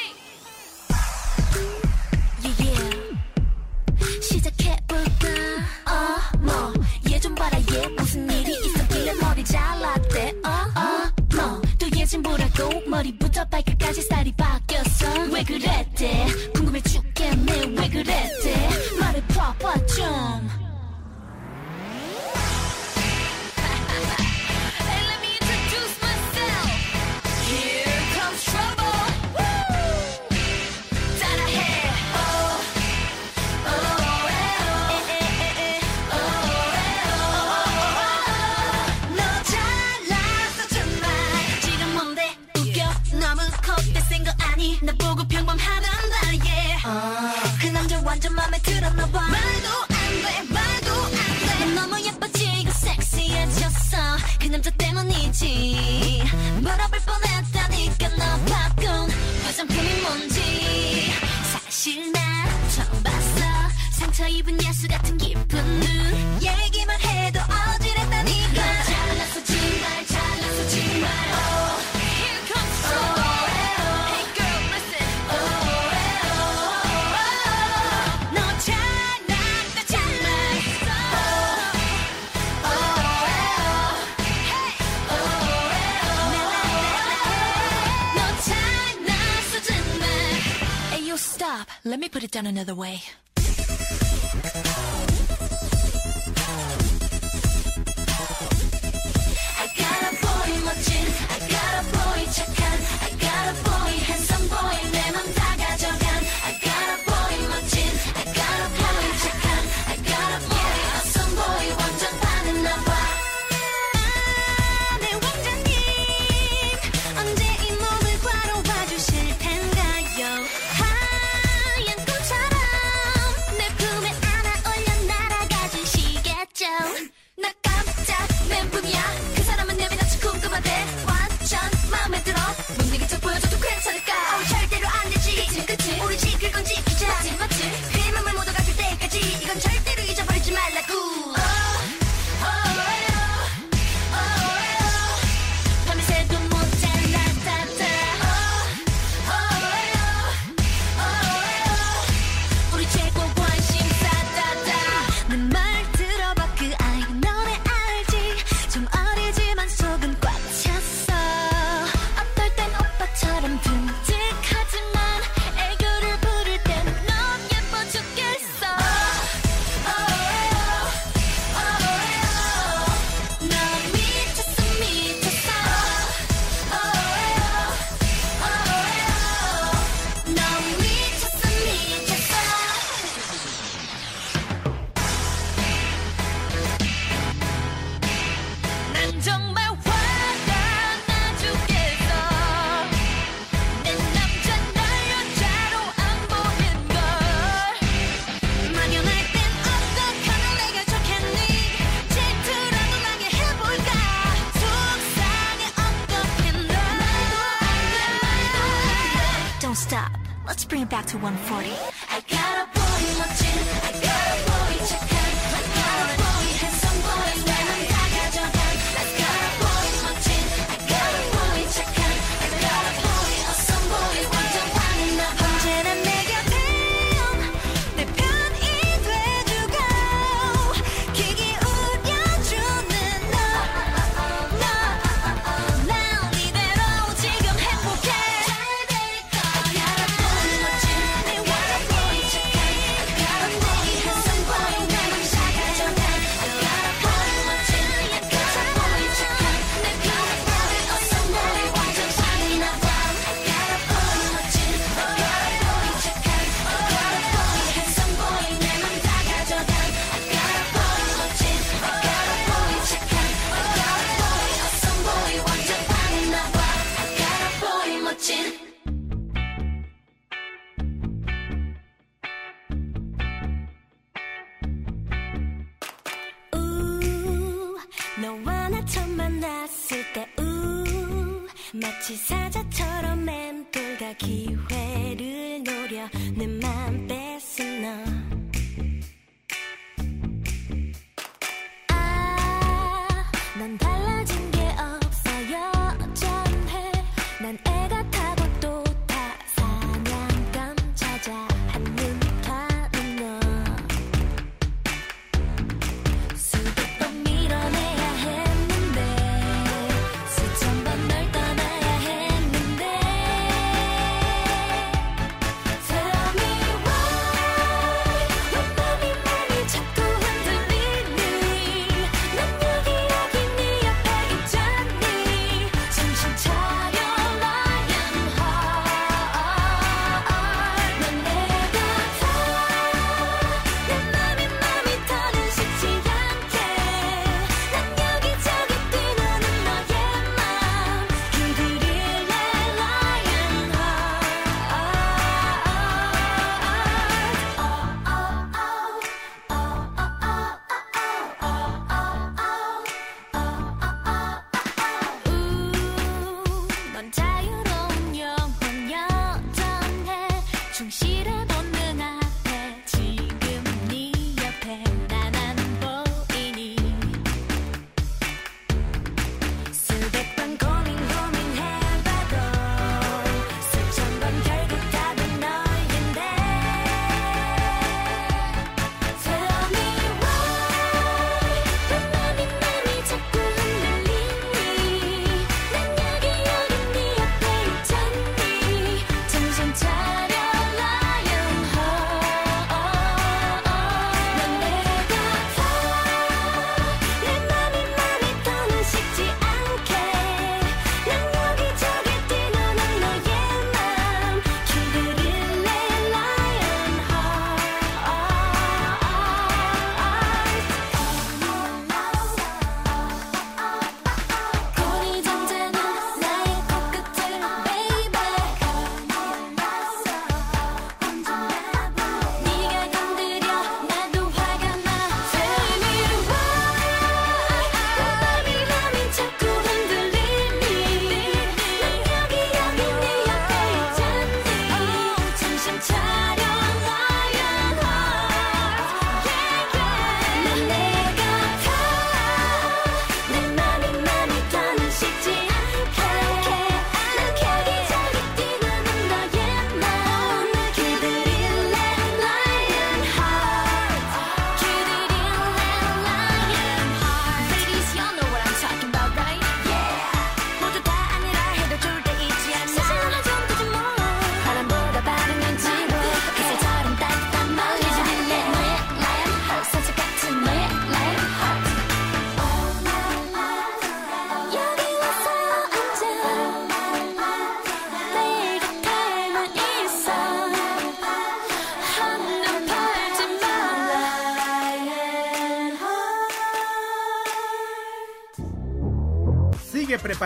어머, 얘좀 봐라, 얘 무슨 일이 있었길래 머리 잘랐대? 어, 어, 뭐, 또 예진보라고 머리부터 발끝까지 살이 바뀌었어. 왜 그랬대? 궁금해 죽겠네, 왜 그랬대? 완전 맘에 들었나 봐. 말도 안 돼, 말도 안 돼. 넌 너무 예뻐지고 섹시해졌어. 그 남자 때문이지. 물어볼 뻔했다니까 너 바꾼 화장품이 뭔지. 사실 나 처음 봤어. 상처 입은 예수 같은 기쁜 눈. 얘기만 해도 Let me put it down another way.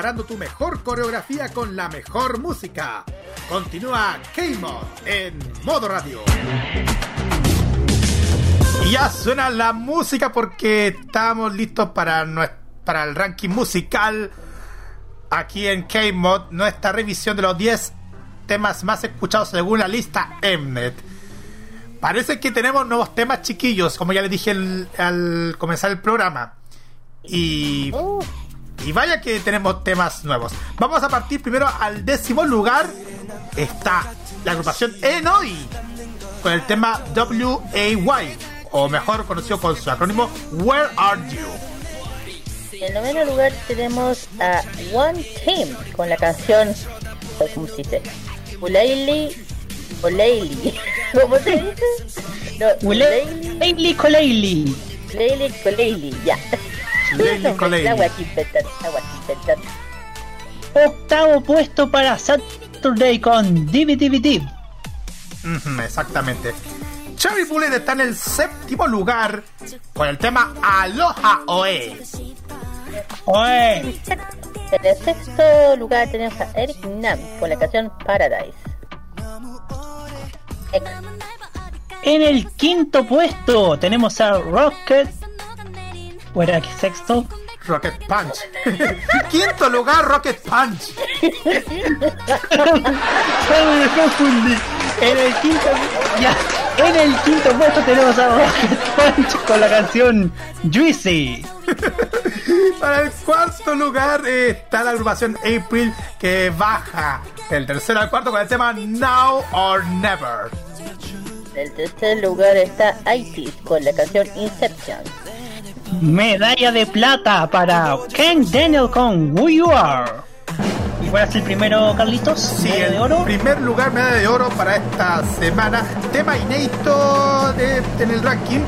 preparando tu mejor coreografía con la mejor música. Continúa K-Mod en modo radio. Y ya suena la música porque estamos listos para, nuestro, para el ranking musical aquí en K-Mod, nuestra revisión de los 10 temas más escuchados según la lista Mnet. Parece que tenemos nuevos temas chiquillos, como ya les dije al comenzar el programa. Y oh. Y vaya que tenemos temas nuevos. Vamos a partir primero al décimo lugar. Está la agrupación Enoi con el tema WAY, o mejor conocido con su acrónimo Where Are You. En noveno lugar tenemos a One Team con la canción, ¿cómo se dice? Ulayli, Ulayli, ¿cómo se dice? No, Ulayli, ya. Octavo puesto para Saturday con DVD exactamente. Cherry Bullet está en el séptimo lugar con el tema Aloha Oe. Oe. En el sexto lugar tenemos a Eric Nam con la canción Paradise. En el quinto puesto tenemos a Rocket fuera sexto. Rocket Punch. Quinto lugar, Rocket Punch. En el quinto, ya, en el quinto puesto tenemos a Rocket Punch con la canción Juicy. Para el cuarto lugar eh, está la agrupación April que baja del tercero al cuarto con el tema Now or Never. En el tercer lugar está Itis con la canción Inception. Medalla de plata para Ken Daniel con Who You Are. ¿Y cuál es el primero, Carlitos? Medalla de oro. primer lugar, medalla de oro para esta semana. Tema inédito de, en el ranking,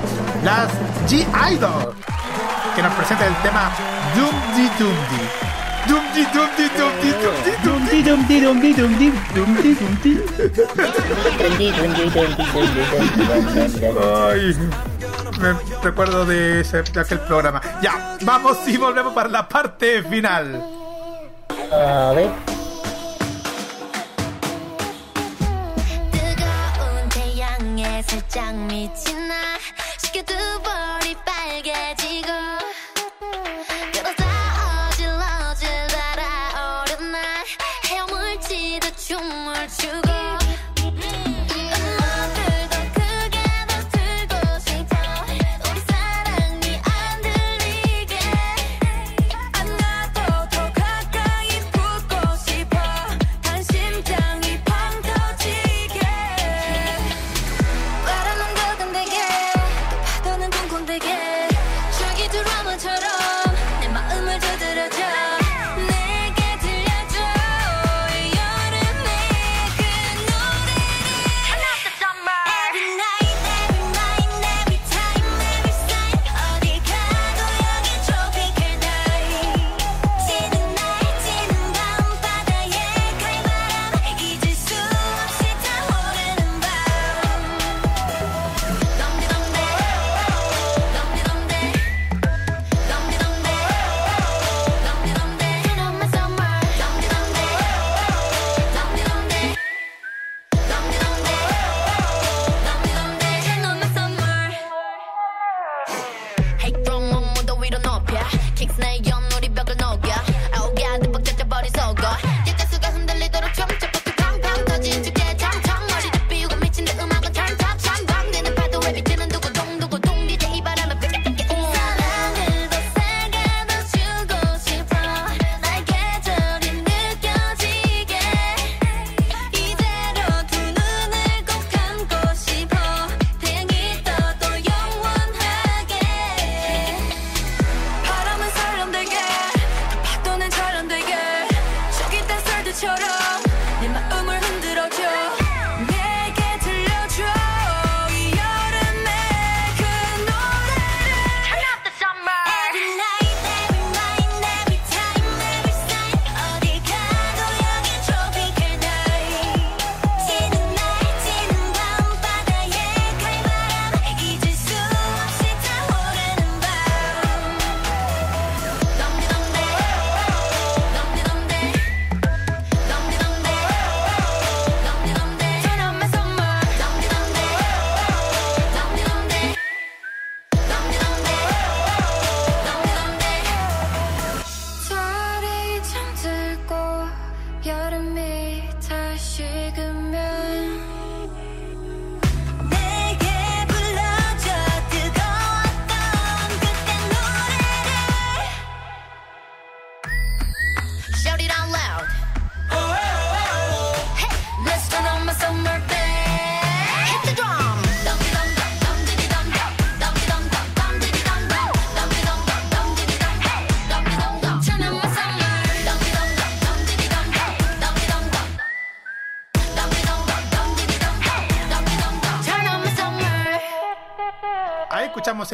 las G-Idol, que nos presenta el tema Doomdy me recuerdo de, ese, de aquel programa. Ya, vamos y volvemos para la parte final. A ver.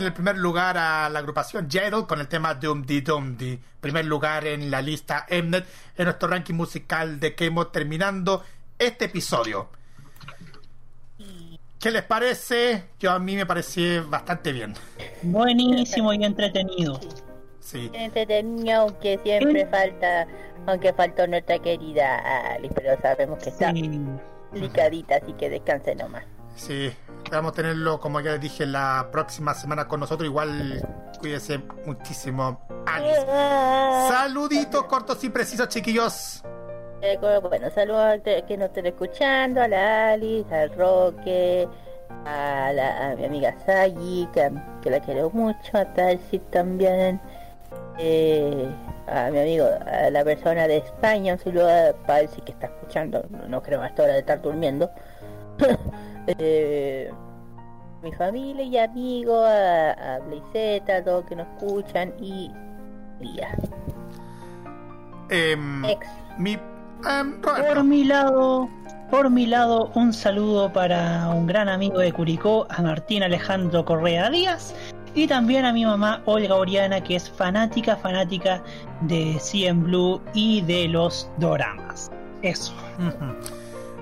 en el primer lugar a la agrupación Jedel con el tema Dumdy Dumdy. Primer lugar en la lista Mnet en nuestro ranking musical de Kemo terminando este episodio. ¿Qué les parece? Yo a mí me pareció bastante bien. Buenísimo y entretenido. Sí. Entretenido, aunque siempre falta, aunque faltó nuestra querida Alice, pero sabemos que está licadita, así que descanse nomás. Sí, esperamos tenerlo, como ya les dije, la próxima semana con nosotros. Igual cuídese muchísimo, Alice. Saluditos cortos y precisos, chiquillos. Eh, bueno, saludos a que nos estén escuchando, a la Alice, al Roque, a, la, mi amiga Sayi, que, la quiero mucho, a Talsi también, eh, a mi amigo, a la persona de España, un saludo a Palsi que está escuchando, no, creo hasta hora de estar durmiendo. Eh, mi familia y amigos, a, a Blizeta, a todos que nos escuchan y Lía, Em, ex. mi. em, Por mi lado, por mi lado, un saludo para un gran amigo de Curicó, a Martín Alejandro Correa Díaz, y también a mi mamá Olga Oriana, que es fanática, fanática de CN Blue y de los doramas. Eso.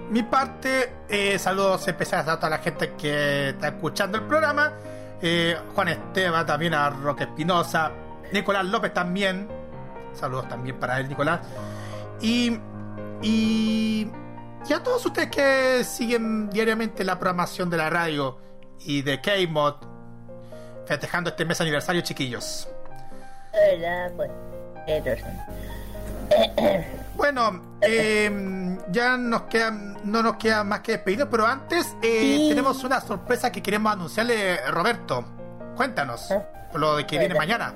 Mi parte, eh, saludos especiales a toda la gente que está escuchando el programa. Eh, Juan Esteban, también a Roque Espinosa. Nicolás López también. Saludos también para él, Nicolás. Y, y, y a todos ustedes que siguen diariamente la programación de la radio y de K-Mod, festejando este mes aniversario, chiquillos. ¿Verdad? Pues. Bueno, eh, ya nos queda, no nos queda más que despedirnos, pero antes eh, Sí. tenemos una sorpresa que queremos anunciarle, Roberto. Cuéntanos, Ah. lo de que viene mañana.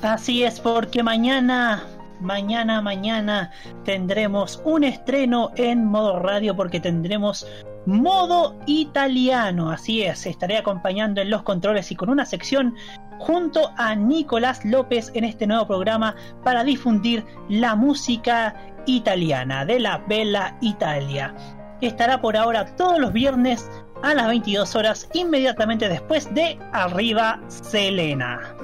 Así es, porque mañana, mañana, mañana tendremos un estreno en modo radio porque tendremos modo italiano. Así es, estaré acompañando en los controles y con una sección junto a Nicolás López en este nuevo programa para difundir la música italiana de la Bella Italia. Estará por ahora todos los viernes a las 22 horas, inmediatamente después de Arriba Selena.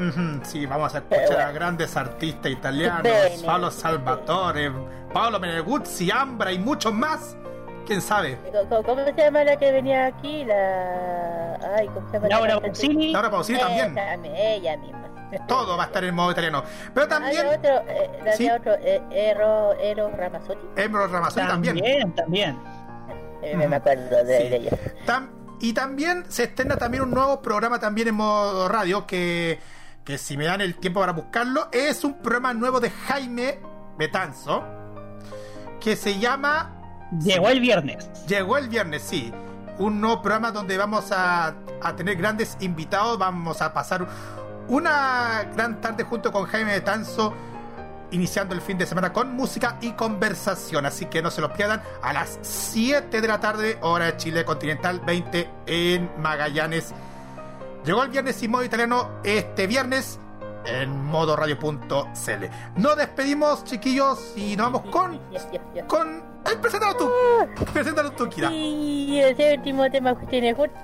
Sí, vamos a escuchar Pero a grandes artistas italianos. Paolo Salvatore, Paolo Meneguzzi, Ambra y muchos más. ¿Quién sabe? ¿Cómo, cómo se llama la que venía aquí? La. Ay, ¿cómo se llama? la Laura cantante? Pausini. Laura Pausini también. Ella misma. Todo va a estar en modo italiano. Pero también Había otro, eh, había Sí. otro, eh, Ero, Ero Ramazzotti. Emerald Ramazzoni también. También, también. Eh, me acuerdo de, Sí. de ella. Tam- y también se estrena también un nuevo programa también en modo radio que, que si me dan el tiempo para buscarlo, es un programa nuevo de Jaime Betanzo que se llama Llegó el viernes. Llegó el viernes, sí. Un nuevo programa donde vamos a, a tener grandes invitados, vamos a pasar una gran tarde junto con Jaime Betanzo iniciando el fin de semana con música y conversación. Así que no se los pierdan a las 7 de la tarde, hora de Chile continental, 20 en Magallanes. Llegó el viernes y modo italiano este viernes en modoradio.cl. Nos despedimos, chiquillos, y nos vamos con. Con. ¡Ay, preséntalo tú! Preséntalo tú, Kira. Y ese último tema que tiene justo,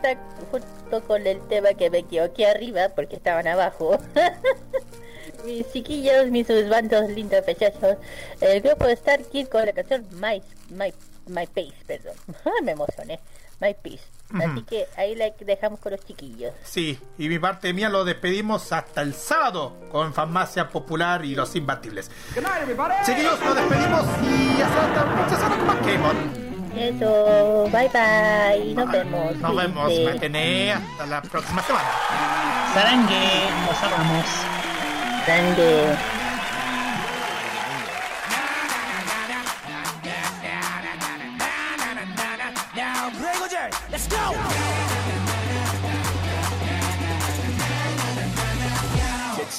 justo con el tema que me equivoqué arriba porque estaban abajo. mis chiquillos, mis bandos lindos preciosos. El grupo de Star Kid con la canción My, My, My Pace, perdón. me emocioné. My Peace. Así que ahí la dejamos con los chiquillos. Sí, y mi parte mía lo despedimos hasta el sábado con Farmacia Popular y los Imbatibles. Chiquillos, nos despedimos y hasta la próxima semana con más K-Mod. Eso, bye bye. Nos vemos. Nos vemos, mantene hasta la próxima semana. Sarangue, los amamos.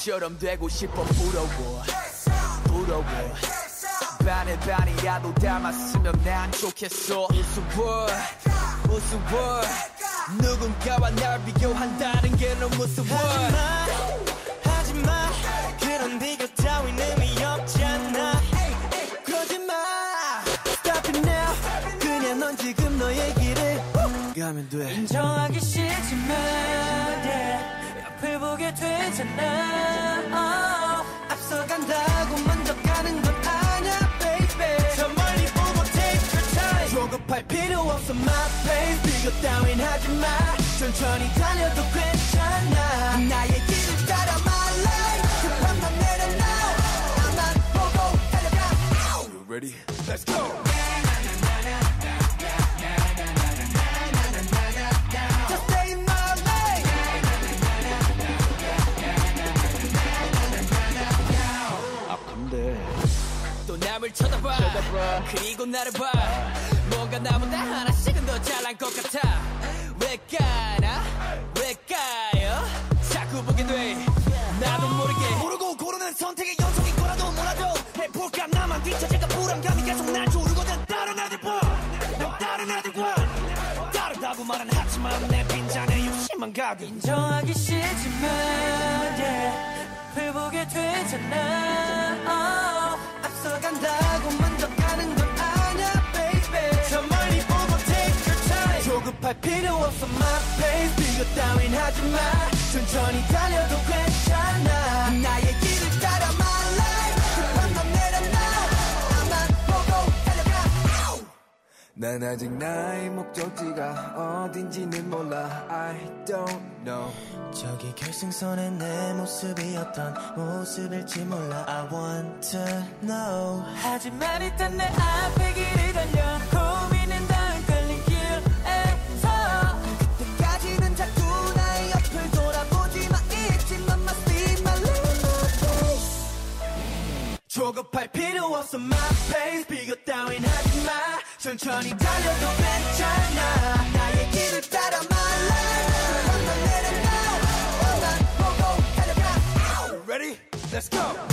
Grande. 처럼 되고 싶어 부러워. 부러워. 반에 반이라도 담았으면 난 좋겠어. 우스워. 우스워. 누군가와 날 비교한다는 게 너무 무서워. 하지마. 하지마. 그런 비교 따윈 의미 없잖아. 그러지마. Stop it now. 그냥 넌 지금 너의 길을. 가면 돼. 인정하기 싫지만. 앞을 보게 되잖아 oh. 앞서간다고 먼저 가는 건 아냐 baby 저 멀리 보고 take your time 조급할 필요 없어 my pace 비교 따윈 하지마 천천히 달려도 괜찮아 나의 길을 따라 my life 급한 맘 내려놔 나만 보고 달려가 You ready? Let's go 그리고 나를 봐. 뭔가 나보다 하나씩은 더 잘난 것 같아. 왜 까나? 왜 까요? 자꾸 보게 돼. 나도 모르게. 모르고 고르는 선택의 연속인 거라도 몰라도 해볼까 나만 뒤처질까 불안감이 계속 날 조르거든. 다른 애들봐. 난 다른 애들과 다르다고 말은 하지만 내 빈잔에 욕심만 가득. 인정하기 싫지만 yeah, 회복이 되잖아. Oh, 앞서간다고 먼저 할 필요 없어 my pace. 비교 따윈 하지마. 천천히 달려도 괜찮아. 나의 길을 따라 my life. 맘 내려놔. 나만 보고 달려가. 난 아직 나의 목적지가 어딘지는 몰라. I don't know. 저기 결승선에 내 모습이 어떤 모습일지 몰라. I want to know. 하지만 일단 내 앞에 길을 달려. 고민은 조급할 필요 없어 my pace 비교 따윈 하지마 천천히 달려도 괜찮아 나의 길을 따라 my life 한번 내려놔 너만 보고 달려가 Ready? Let's go